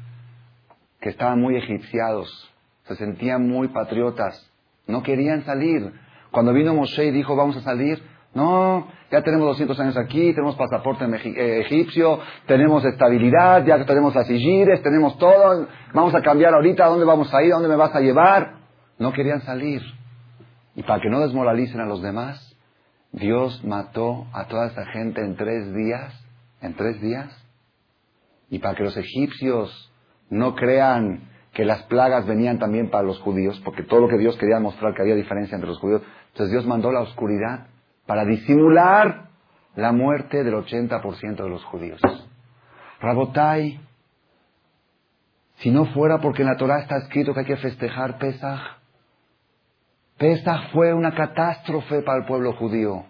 que estaban muy egipciados, se sentían muy patriotas, no querían salir. Cuando vino Moshe y dijo, vamos a salir, no, ya tenemos 200 años aquí, tenemos pasaporte eh, egipcio, tenemos estabilidad, ya tenemos las sigires, tenemos todo, vamos a cambiar ahorita, ¿a dónde vamos a ir? ¿A dónde me vas a llevar? No querían salir. Y para que no desmoralicen a los demás, Dios mató a toda esa gente en tres días, en tres días. Y para que los egipcios no crean que las plagas venían también para los judíos, porque todo lo que Dios quería mostrar que había diferencia entre los judíos, entonces Dios mandó la oscuridad para disimular la muerte del 80% de los judíos. Rabotai, si no fuera porque en la Torah está escrito que hay que festejar Pesach, Pesach fue una catástrofe para el pueblo judío.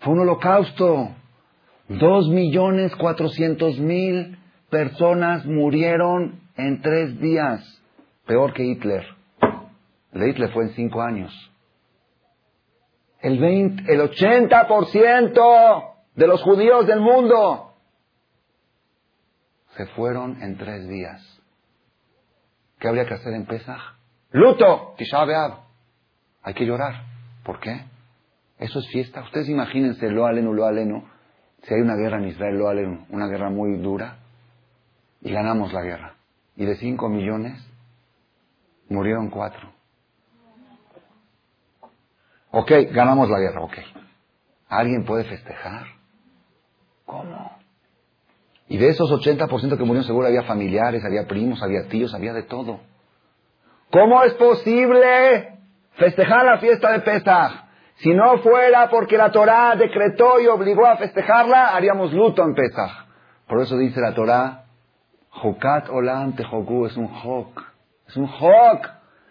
Fue un holocausto. Dos millones cuatrocientos mil personas murieron en tres días. Peor que Hitler. El Hitler fue en cinco años. El, 20, el 80% de los judíos del mundo se fueron en tres días. ¿Qué habría que hacer en Pesach? Luto, Tisha hay que llorar. ¿Por qué? Eso es fiesta. Ustedes imagínense lo aleno, lo aleno. Si hay una guerra en Israel, lo aleno, una guerra muy dura, y ganamos la guerra. Y de cinco millones, murieron cuatro. Ok, ganamos la guerra, ok. ¿Alguien puede festejar? ¿Cómo? Y de esos 80% que murieron seguro había familiares, había primos, había tíos, había de todo. ¿Cómo es posible festejar la fiesta de Pesach. Si no fuera porque la Torá decretó y obligó a festejarla, haríamos luto en Pesach. Por eso dice la Torá, Jokat Olam Tejoku, es un Jok. Es un Jok.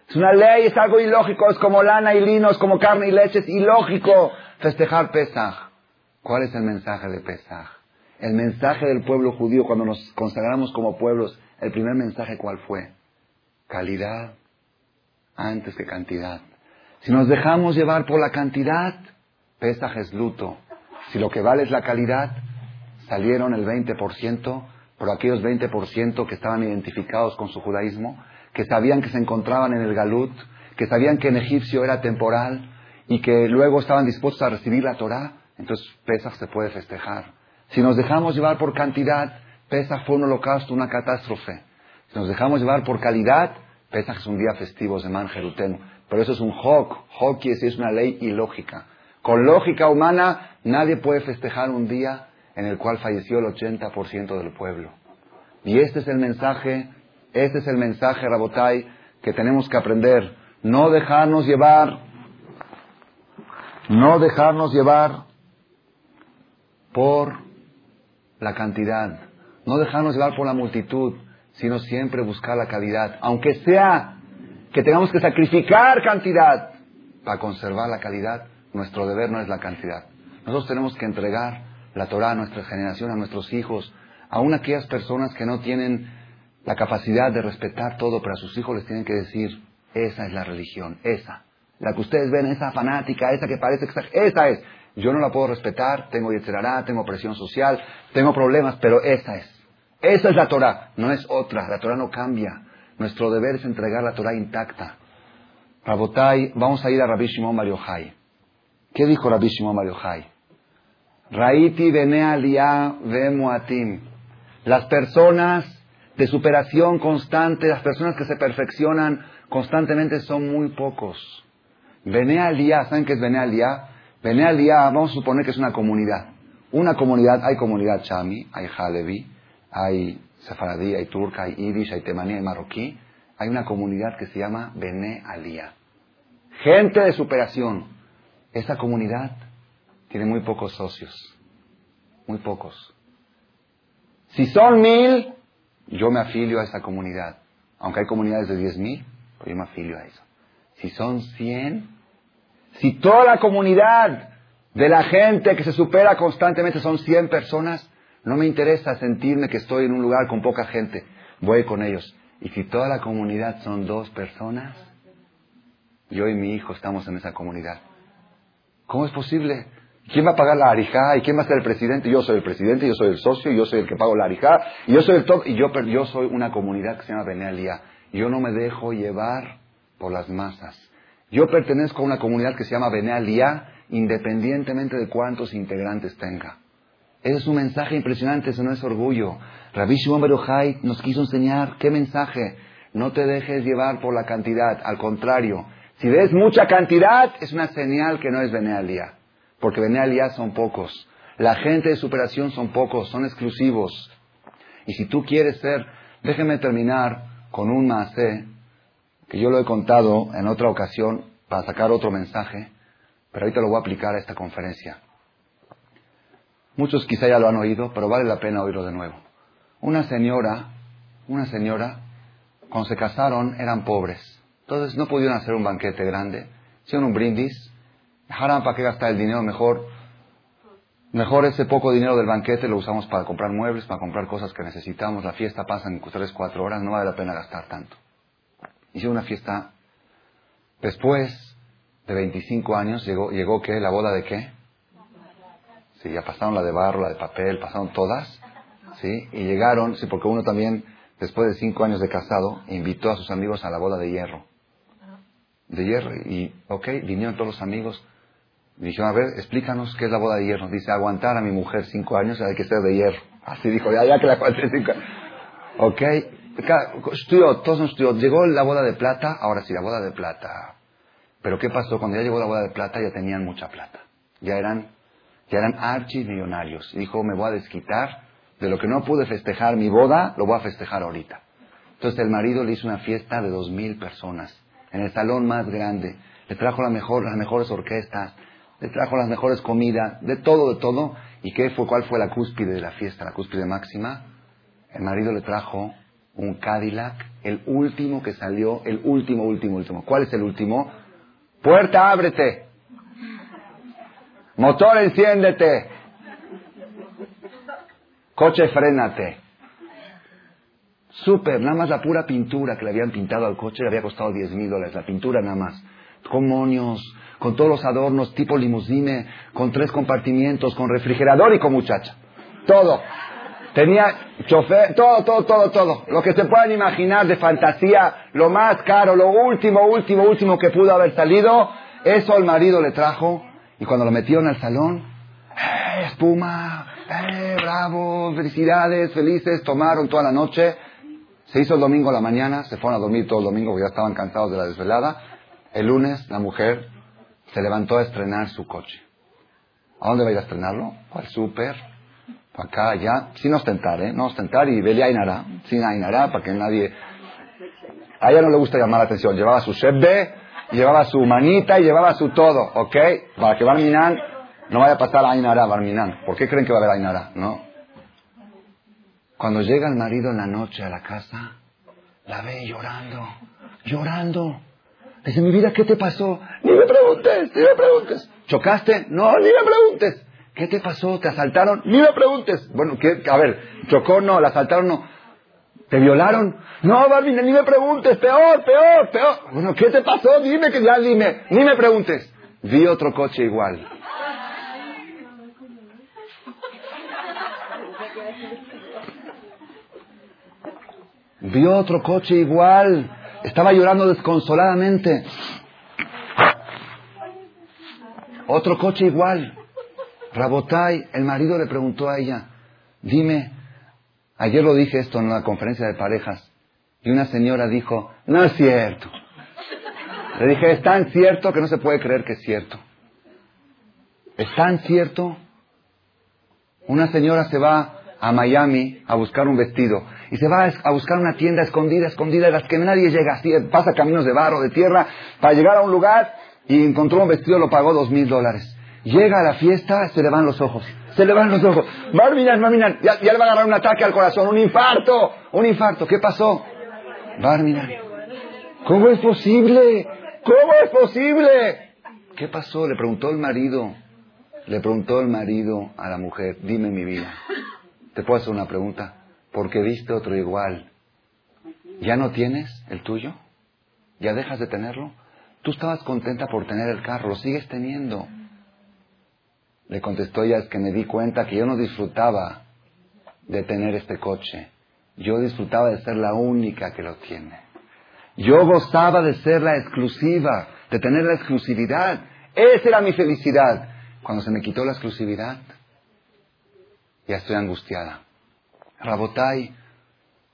Es una ley, es algo ilógico, es como lana y lino, es como carne y leche, es ilógico festejar Pesach. ¿Cuál es el mensaje de Pesach? El mensaje del pueblo judío cuando nos consagramos como pueblos, el primer mensaje cuál fue? Calidad antes que cantidad. Si nos dejamos llevar por la cantidad, Pesaj es luto. Si lo que vale es la calidad, salieron el 20% por aquellos 20% que estaban identificados con su judaísmo, que sabían que se encontraban en el Galut, que sabían que en egipcio era temporal y que luego estaban dispuestos a recibir la Torah, entonces Pesaj se puede festejar. Si nos dejamos llevar por cantidad, Pesaj fue un holocausto, una catástrofe. Si nos dejamos llevar por calidad, Pesaj es un día festivo, de Jeruteno. Pero eso es un hok. Hok quiere decir es una ley ilógica. Con lógica humana, nadie puede festejar un día en el cual falleció el 80% del pueblo. Y este es el mensaje, este es el mensaje, Rabotai, que tenemos que aprender. No dejarnos llevar, no dejarnos llevar por la cantidad, no dejarnos llevar por la multitud, sino siempre buscar la calidad, aunque sea que tengamos que sacrificar cantidad para conservar la calidad, nuestro deber no es la cantidad. Nosotros tenemos que entregar la Torah a nuestra generación, a nuestros hijos, aún aquellas personas que no tienen la capacidad de respetar todo, pero a sus hijos les tienen que decir, esa es la religión, esa. La que ustedes ven, esa fanática, esa que parece que esa es. Yo no la puedo respetar, tengo yetzerará, tengo presión social, tengo problemas, pero esa es. Esa es la Torah, no es otra. La Torah no cambia. Nuestro deber es entregar la Torah intacta. Rabotai, vamos a ir a Rabbi Shimon Bar ¿Qué dijo Rabbi Shimon Bar Raiti bene ve muatim. Las personas de superación constante, las personas que se perfeccionan constantemente son muy pocos. Bene ¿saben qué es Bene Bene vamos a suponer que es una comunidad. Una comunidad, hay comunidad Chami, hay Halevi, hay Sefaradí, hay Turca, hay Yiddish, hay Temaní, hay Marroquí. Hay una comunidad que se llama Bene Alía. Gente de superación. Esa comunidad tiene muy pocos socios. Muy pocos. Si son mil, yo me afilio a esa comunidad. Aunque hay comunidades de diez mil, yo me afilio a eso. Si son cien, si toda la comunidad de la gente que se supera constantemente son 100 personas, no me interesa sentirme que estoy en un lugar con poca gente. Voy con ellos. Y si toda la comunidad son dos personas, yo y mi hijo estamos en esa comunidad. ¿Cómo es posible? ¿Quién va a pagar la arijá? ¿Y quién va a ser el presidente? Yo soy el presidente, yo soy el socio, yo soy el que pago la arijá, y yo soy el todo, y yo, yo soy una comunidad que se llama Benealia. Yo no me dejo llevar por las masas. Yo pertenezco a una comunidad que se llama Benealia, independientemente de cuántos integrantes tenga. Ese es un mensaje impresionante, eso no es orgullo. Rabbi Shimon Berochai nos quiso enseñar qué mensaje. No te dejes llevar por la cantidad, al contrario. Si ves mucha cantidad, es una señal que no es Benealia, porque Benealia son pocos. La gente de superación son pocos, son exclusivos. Y si tú quieres ser, déjeme terminar con un maase que yo lo he contado en otra ocasión para sacar otro mensaje, pero ahorita lo voy a aplicar a esta conferencia. Muchos quizá ya lo han oído, pero vale la pena oírlo de nuevo. Una señora, una señora, cuando se casaron eran pobres. Entonces no pudieron hacer un banquete grande, hicieron un brindis, dejaran para qué gastar el dinero mejor. Mejor ese poco dinero del banquete lo usamos para comprar muebles, para comprar cosas que necesitamos. La fiesta pasa en tres, cuatro horas, no vale la pena gastar tanto. Hicieron una fiesta. Después de 25 años llegó, llegó ¿qué? ¿La boda de qué? Sí, ya pasaron la de barro, la de papel, pasaron todas. ¿Sí? Y llegaron, sí, porque uno también, después de cinco años de casado, invitó a sus amigos a la boda de hierro. De hierro. Y, ok, vinieron todos los amigos. Dijeron, a ver, explícanos qué es la boda de hierro. Dice, aguantar a mi mujer cinco años hay que ser de hierro. Así dijo, ya, ya que la aguanté cinco. Ok, estudió, todos estudió. Llegó la boda de plata, ahora sí, la boda de plata. Pero ¿qué pasó? Cuando ya llegó la boda de plata ya tenían mucha plata. Ya eran, ya eran archimillonarios. Y dijo, me voy a desquitar de lo que no pude festejar mi boda, lo voy a festejar ahorita. Entonces el marido le hizo una fiesta de dos mil personas, en el salón más grande. Le trajo la mejor, las mejores orquestas, le trajo las mejores comidas, de todo, de todo. ¿Y qué fue, cuál fue la cúspide de la fiesta, la cúspide máxima? El marido le trajo un Cadillac, el último que salió, el último, último, último. ¿Cuál es el último? Puerta, ábrete. Motor, enciéndete. Coche, frénate. Súper, nada más la pura pintura que le habían pintado al coche le había costado 10 mil dólares, la pintura nada más. Con moños, con todos los adornos tipo limusine, con tres compartimientos, con refrigerador y con muchacha. Todo. Tenía chofer, todo, todo, todo, todo. Lo que se puedan imaginar de fantasía, lo más caro, lo último, último, último que pudo haber salido, eso el marido le trajo. Y cuando lo metieron al salón, ¡eh, espuma! ¡eh, bravo! Felicidades, felices, tomaron toda la noche. Se hizo el domingo a la mañana, se fueron a dormir todo el domingo porque ya estaban cansados de la desvelada. El lunes la mujer se levantó a estrenar su coche. ¿A dónde va a ir a estrenarlo? Al súper, acá, allá, sin ostentar, ¿eh? No ostentar y vele Ainara, sin Ainara, para que nadie... A ella no le gusta llamar la atención. Llevaba su shebbe, llevaba su manita y llevaba su todo, ¿ok? Para que Barminan no vaya a pasar a Ainara, Barminan. ¿Por qué creen que va a haber Ainara? No. Cuando llega el marido en la noche a la casa, la ve llorando, llorando. Dice, mi vida, ¿qué te pasó? Ni me preguntes, ni me preguntes. ¿Chocaste? No, ni me preguntes. ¿Qué te pasó? ¿Te asaltaron? Ni me preguntes. Bueno, ¿qué? a ver, chocó, no, la asaltaron, no. ¿Te violaron? No, Barbie, ni me preguntes, peor, peor, peor. Bueno, ¿qué te pasó? Dime que ya dime, ni me preguntes. Vi otro coche igual. Vio otro coche igual. Estaba llorando desconsoladamente. Otro coche igual. Rabotai, el marido le preguntó a ella, dime, ayer lo dije esto en la conferencia de parejas, y una señora dijo, no es cierto. Le dije, es tan cierto que no se puede creer que es cierto. Es tan cierto. Una señora se va a Miami a buscar un vestido y se va a buscar una tienda escondida, escondida, de las que nadie llega, pasa caminos de barro, de tierra, para llegar a un lugar y encontró un vestido, lo pagó dos mil dólares. Llega a la fiesta, se le van los ojos, se le van los ojos. Barminan, Barminan, ya, le va a agarrar un ataque al corazón, un infarto, un infarto. ¿Qué pasó? Barminan, ¿cómo es posible? ¿Cómo es posible? ¿Qué pasó? Le preguntó el marido, le preguntó el marido a la mujer, dime mi vida. ¿Te puedo hacer una pregunta? ¿Por qué viste otro igual? ¿Ya no tienes el tuyo? ¿Ya dejas de tenerlo? Tú estabas contenta por tener el carro, lo sigues teniendo. Le contestó ella, es que me di cuenta que yo no disfrutaba de tener este coche. Yo disfrutaba de ser la única que lo tiene. Yo gozaba de ser la exclusiva, de tener la exclusividad. Esa era mi felicidad. Cuando se me quitó la exclusividad, ya estoy angustiada. Rabotai,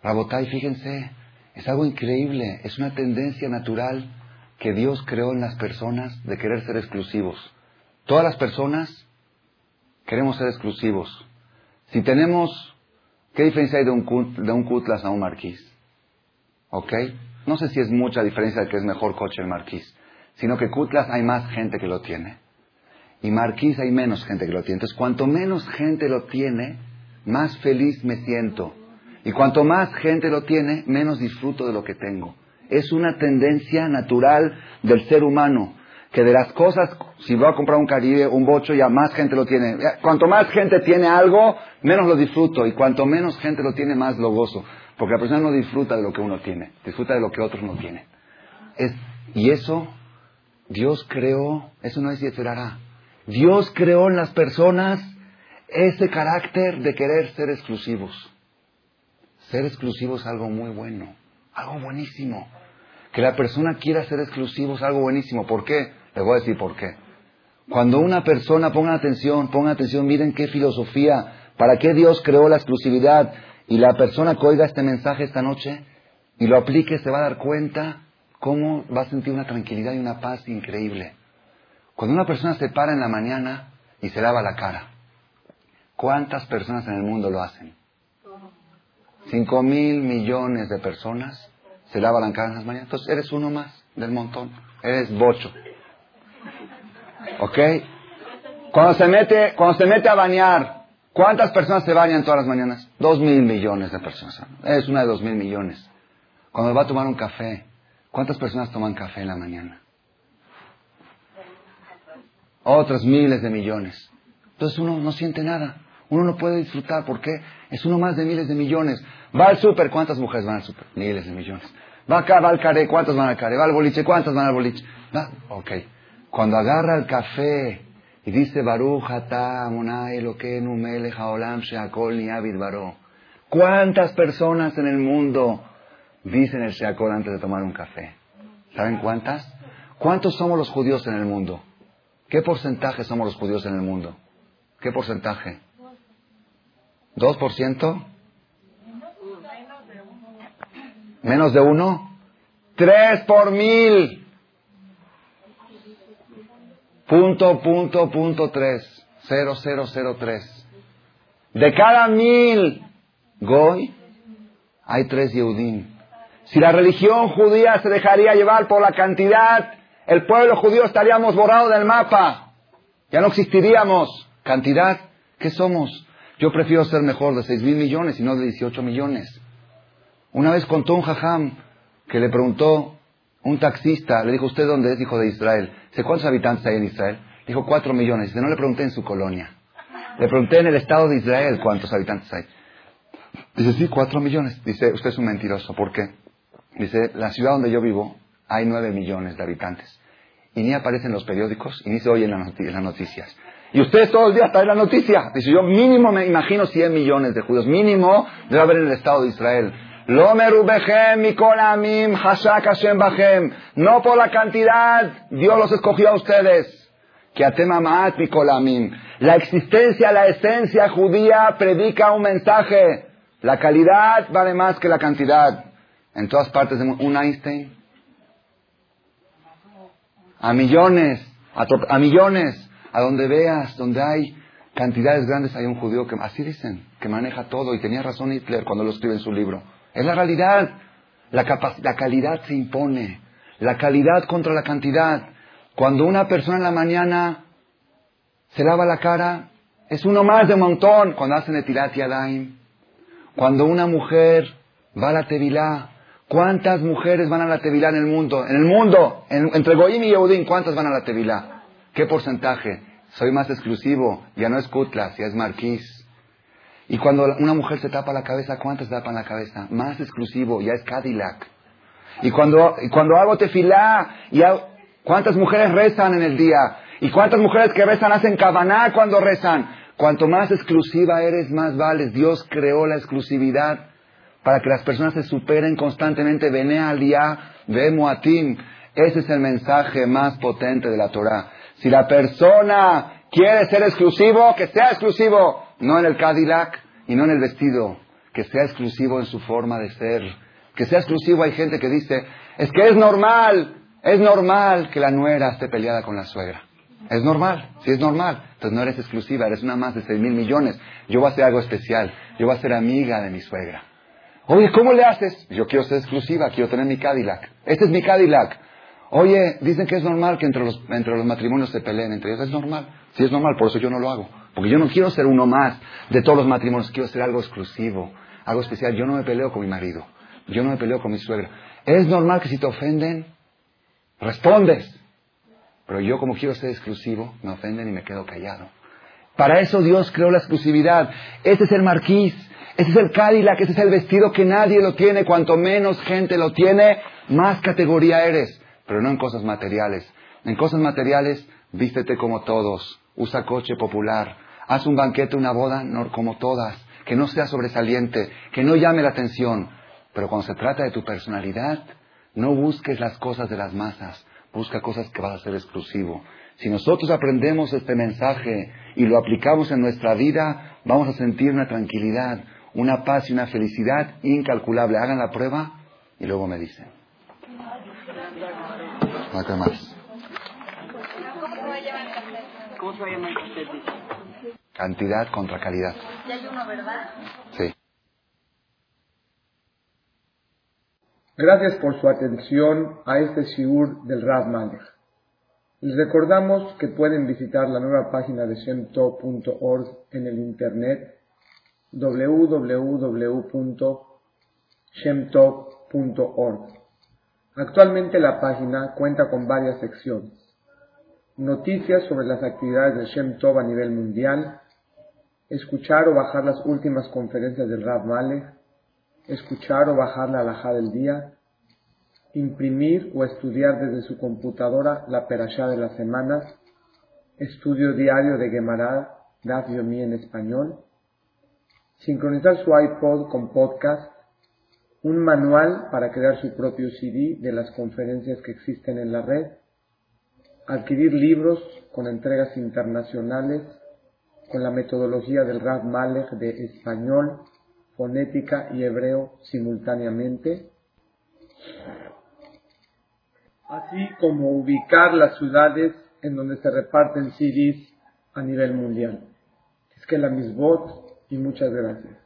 Rabotai, fíjense, es algo increíble, es una tendencia natural que Dios creó en las personas de querer ser exclusivos. Todas las personas queremos ser exclusivos. Si tenemos, ¿qué diferencia hay de un, de un Cutlass a un Marquis? ¿Ok? No sé si es mucha diferencia de que es mejor coche el Marquis, sino que Cutlass hay más gente que lo tiene y Marquís hay menos gente que lo tiene. Entonces, cuanto menos gente lo tiene, más feliz me siento. Y cuanto más gente lo tiene, menos disfruto de lo que tengo. Es una tendencia natural del ser humano, que de las cosas, si voy a comprar un Caribe, un bocho, ya más gente lo tiene. Cuanto más gente tiene algo, menos lo disfruto. Y cuanto menos gente lo tiene, más lo gozo. Porque la persona no disfruta de lo que uno tiene, disfruta de lo que otros no tienen. y eso, Dios creó, eso no es y esperará. Dios creó en las personas ese carácter de querer ser exclusivos. Ser exclusivo es algo muy bueno, algo buenísimo. Que la persona quiera ser exclusivo es algo buenísimo. ¿Por qué? Les voy a decir por qué. Cuando una persona, ponga atención, ponga atención, miren qué filosofía, para qué Dios creó la exclusividad y la persona que oiga este mensaje esta noche y lo aplique se va a dar cuenta cómo va a sentir una tranquilidad y una paz increíble. Cuando una persona se para en la mañana y se lava la cara, ¿cuántas personas en el mundo lo hacen? Cinco mil millones de personas se lavan la cara en las mañanas. Entonces eres uno más del montón. Eres bocho. ¿Ok? Cuando se mete, cuando se mete a bañar, ¿cuántas personas se bañan todas las mañanas? Dos mil millones de personas. Es una de dos mil millones. Cuando va a tomar un café, ¿cuántas personas toman café en la mañana? otras miles de millones. Entonces uno no siente nada. Uno no puede disfrutar. ¿Por qué? Es uno más de miles de millones. Va al súper. ¿Cuántas mujeres van al súper? Miles de millones. Va acá, va al caré. ¿Cuántas van al caré? Va al boliche. ¿Cuántas van al boliche? Va. Ok. Cuando agarra el café y dice Baruch. ¿Cuántas personas en el mundo dicen el sheakol antes de tomar un café? ¿Saben cuántas? ¿Cuántos somos los judíos en el mundo? ¿Qué porcentaje somos los judíos en el mundo? ¿Qué porcentaje? ¿Dos por ciento? ¿Menos de uno? ¡Tres por mil! Punto, punto, punto tres, cero, cero, cero, tres. De cada mil goy, hay tres Yehudim. Si la religión judía se dejaría llevar por la cantidad, el pueblo judío estaríamos borrados del mapa. Ya no existiríamos. ¿Cantidad? ¿Qué somos? Yo prefiero ser mejor de seis mil millones y no de 18 millones. Una vez contó un jajam que le preguntó un taxista, le dijo, ¿usted dónde es? Dijo, de Israel. ¿Cuántos habitantes hay en Israel? Dijo, cuatro millones. Dice, no le pregunté en su colonia. Le pregunté en el estado de Israel cuántos habitantes hay. Dice, sí, cuatro millones. Dice, usted es un mentiroso. ¿Por qué? Dice, la ciudad donde yo vivo hay nueve millones de habitantes. Y ni aparecen en los periódicos y ni se oye en, las noticias. Y ustedes todos los días traen la noticia. Dice, yo mínimo me imagino 100 millones de judíos. Mínimo debe haber en el estado de Israel. Lo No por la cantidad, Dios los escogió a ustedes. Que. La existencia, la esencia judía predica un mensaje. La calidad vale más que la cantidad. En todas partes, un Einstein. A millones, a, a millones, a donde veas, donde hay cantidades grandes, hay un judío que, así dicen, que maneja todo. Y tenía razón Hitler cuando lo escribe en su libro. Es la realidad. La, la calidad se impone. La calidad contra la cantidad. Cuando una persona en la mañana se lava la cara, es uno más de montón. Cuando hacen etilat yadaim. Cuando una mujer va a la tevilá. ¿Cuántas mujeres van a la tevilá en el mundo? En el mundo, entre Goim y Yehudim, ¿cuántas van a la tevilá? ¿Qué porcentaje? Soy más exclusivo. Ya no es Kutlas, ya es Marquís. Y cuando una mujer se tapa la cabeza, ¿cuántas tapan la cabeza? Más exclusivo, ya es Cadillac. Y cuando, cuando hago tefilá, ¿cuántas mujeres rezan en el día? ¿Y cuántas mujeres que rezan hacen cabaná cuando rezan? Cuanto más exclusiva eres, más vales. Dios creó la exclusividad para que las personas se superen constantemente. Vene aliyah, ve muatim. Ese es el mensaje más potente de la Torah. Si la persona quiere ser exclusivo, que sea exclusivo no en el Cadillac y no en el vestido, que sea exclusivo en su forma de ser, que sea exclusivo. Hay gente que dice, es que es normal, es normal que la nuera esté peleada con la suegra. Es normal, sí es normal. Entonces no eres exclusiva, eres una más de seis mil millones. Yo voy a hacer algo especial, yo voy a ser amiga de mi suegra. Oye, ¿cómo le haces? Yo quiero ser exclusiva, quiero tener mi Cadillac. Este es mi Cadillac. Oye, dicen que es normal que entre los, entre los matrimonios se peleen entre ellos. Es normal. Sí es normal, por eso yo no lo hago. Porque yo no quiero ser uno más de todos los matrimonios, quiero ser algo exclusivo, algo especial. Yo no me peleo con mi marido, yo no me peleo con mi suegra. Es normal que si te ofenden, respondes. Pero yo como quiero ser exclusivo, me ofenden y me quedo callado. Para eso Dios creó la exclusividad. Este es el marquís, este es el Cadillac, este es el vestido que nadie lo tiene. Cuanto menos gente lo tiene, más categoría eres. Pero no en cosas materiales. En cosas materiales, vístete como todos. Usa coche popular. Haz un banquete, una boda, no como todas, que no sea sobresaliente, que no llame la atención. Pero cuando se trata de tu personalidad, no busques las cosas de las masas, busca cosas que vas a ser exclusivo. Si nosotros aprendemos este mensaje y lo aplicamos en nuestra vida, vamos a sentir una tranquilidad, una paz y una felicidad incalculable. Hagan la prueba y luego me dicen. ¿Cómo se llama Cantidad contra calidad. hay uno, ¿verdad? Sí. Gracias por su atención a este shiur del Rav Malech. Les recordamos que pueden visitar la nueva página de shemtov.org en el internet www.shemtov.org. Actualmente la página cuenta con varias secciones. Noticias sobre las actividades de Shem Tov a nivel mundial, escuchar o bajar las últimas conferencias del Rav Malek, escuchar o bajar la alajá del día, imprimir o estudiar desde su computadora la perashá de la semana, estudio diario de Gemara, Daf Yomi en español, sincronizar su iPod con podcast, un manual para crear su propio CD de las conferencias que existen en la red, adquirir libros con entregas internacionales, con la metodología del Rav Malek de español, fonética y hebreo simultáneamente, así como ubicar las ciudades en donde se reparten CDs a nivel mundial. Es que la misbot y muchas gracias.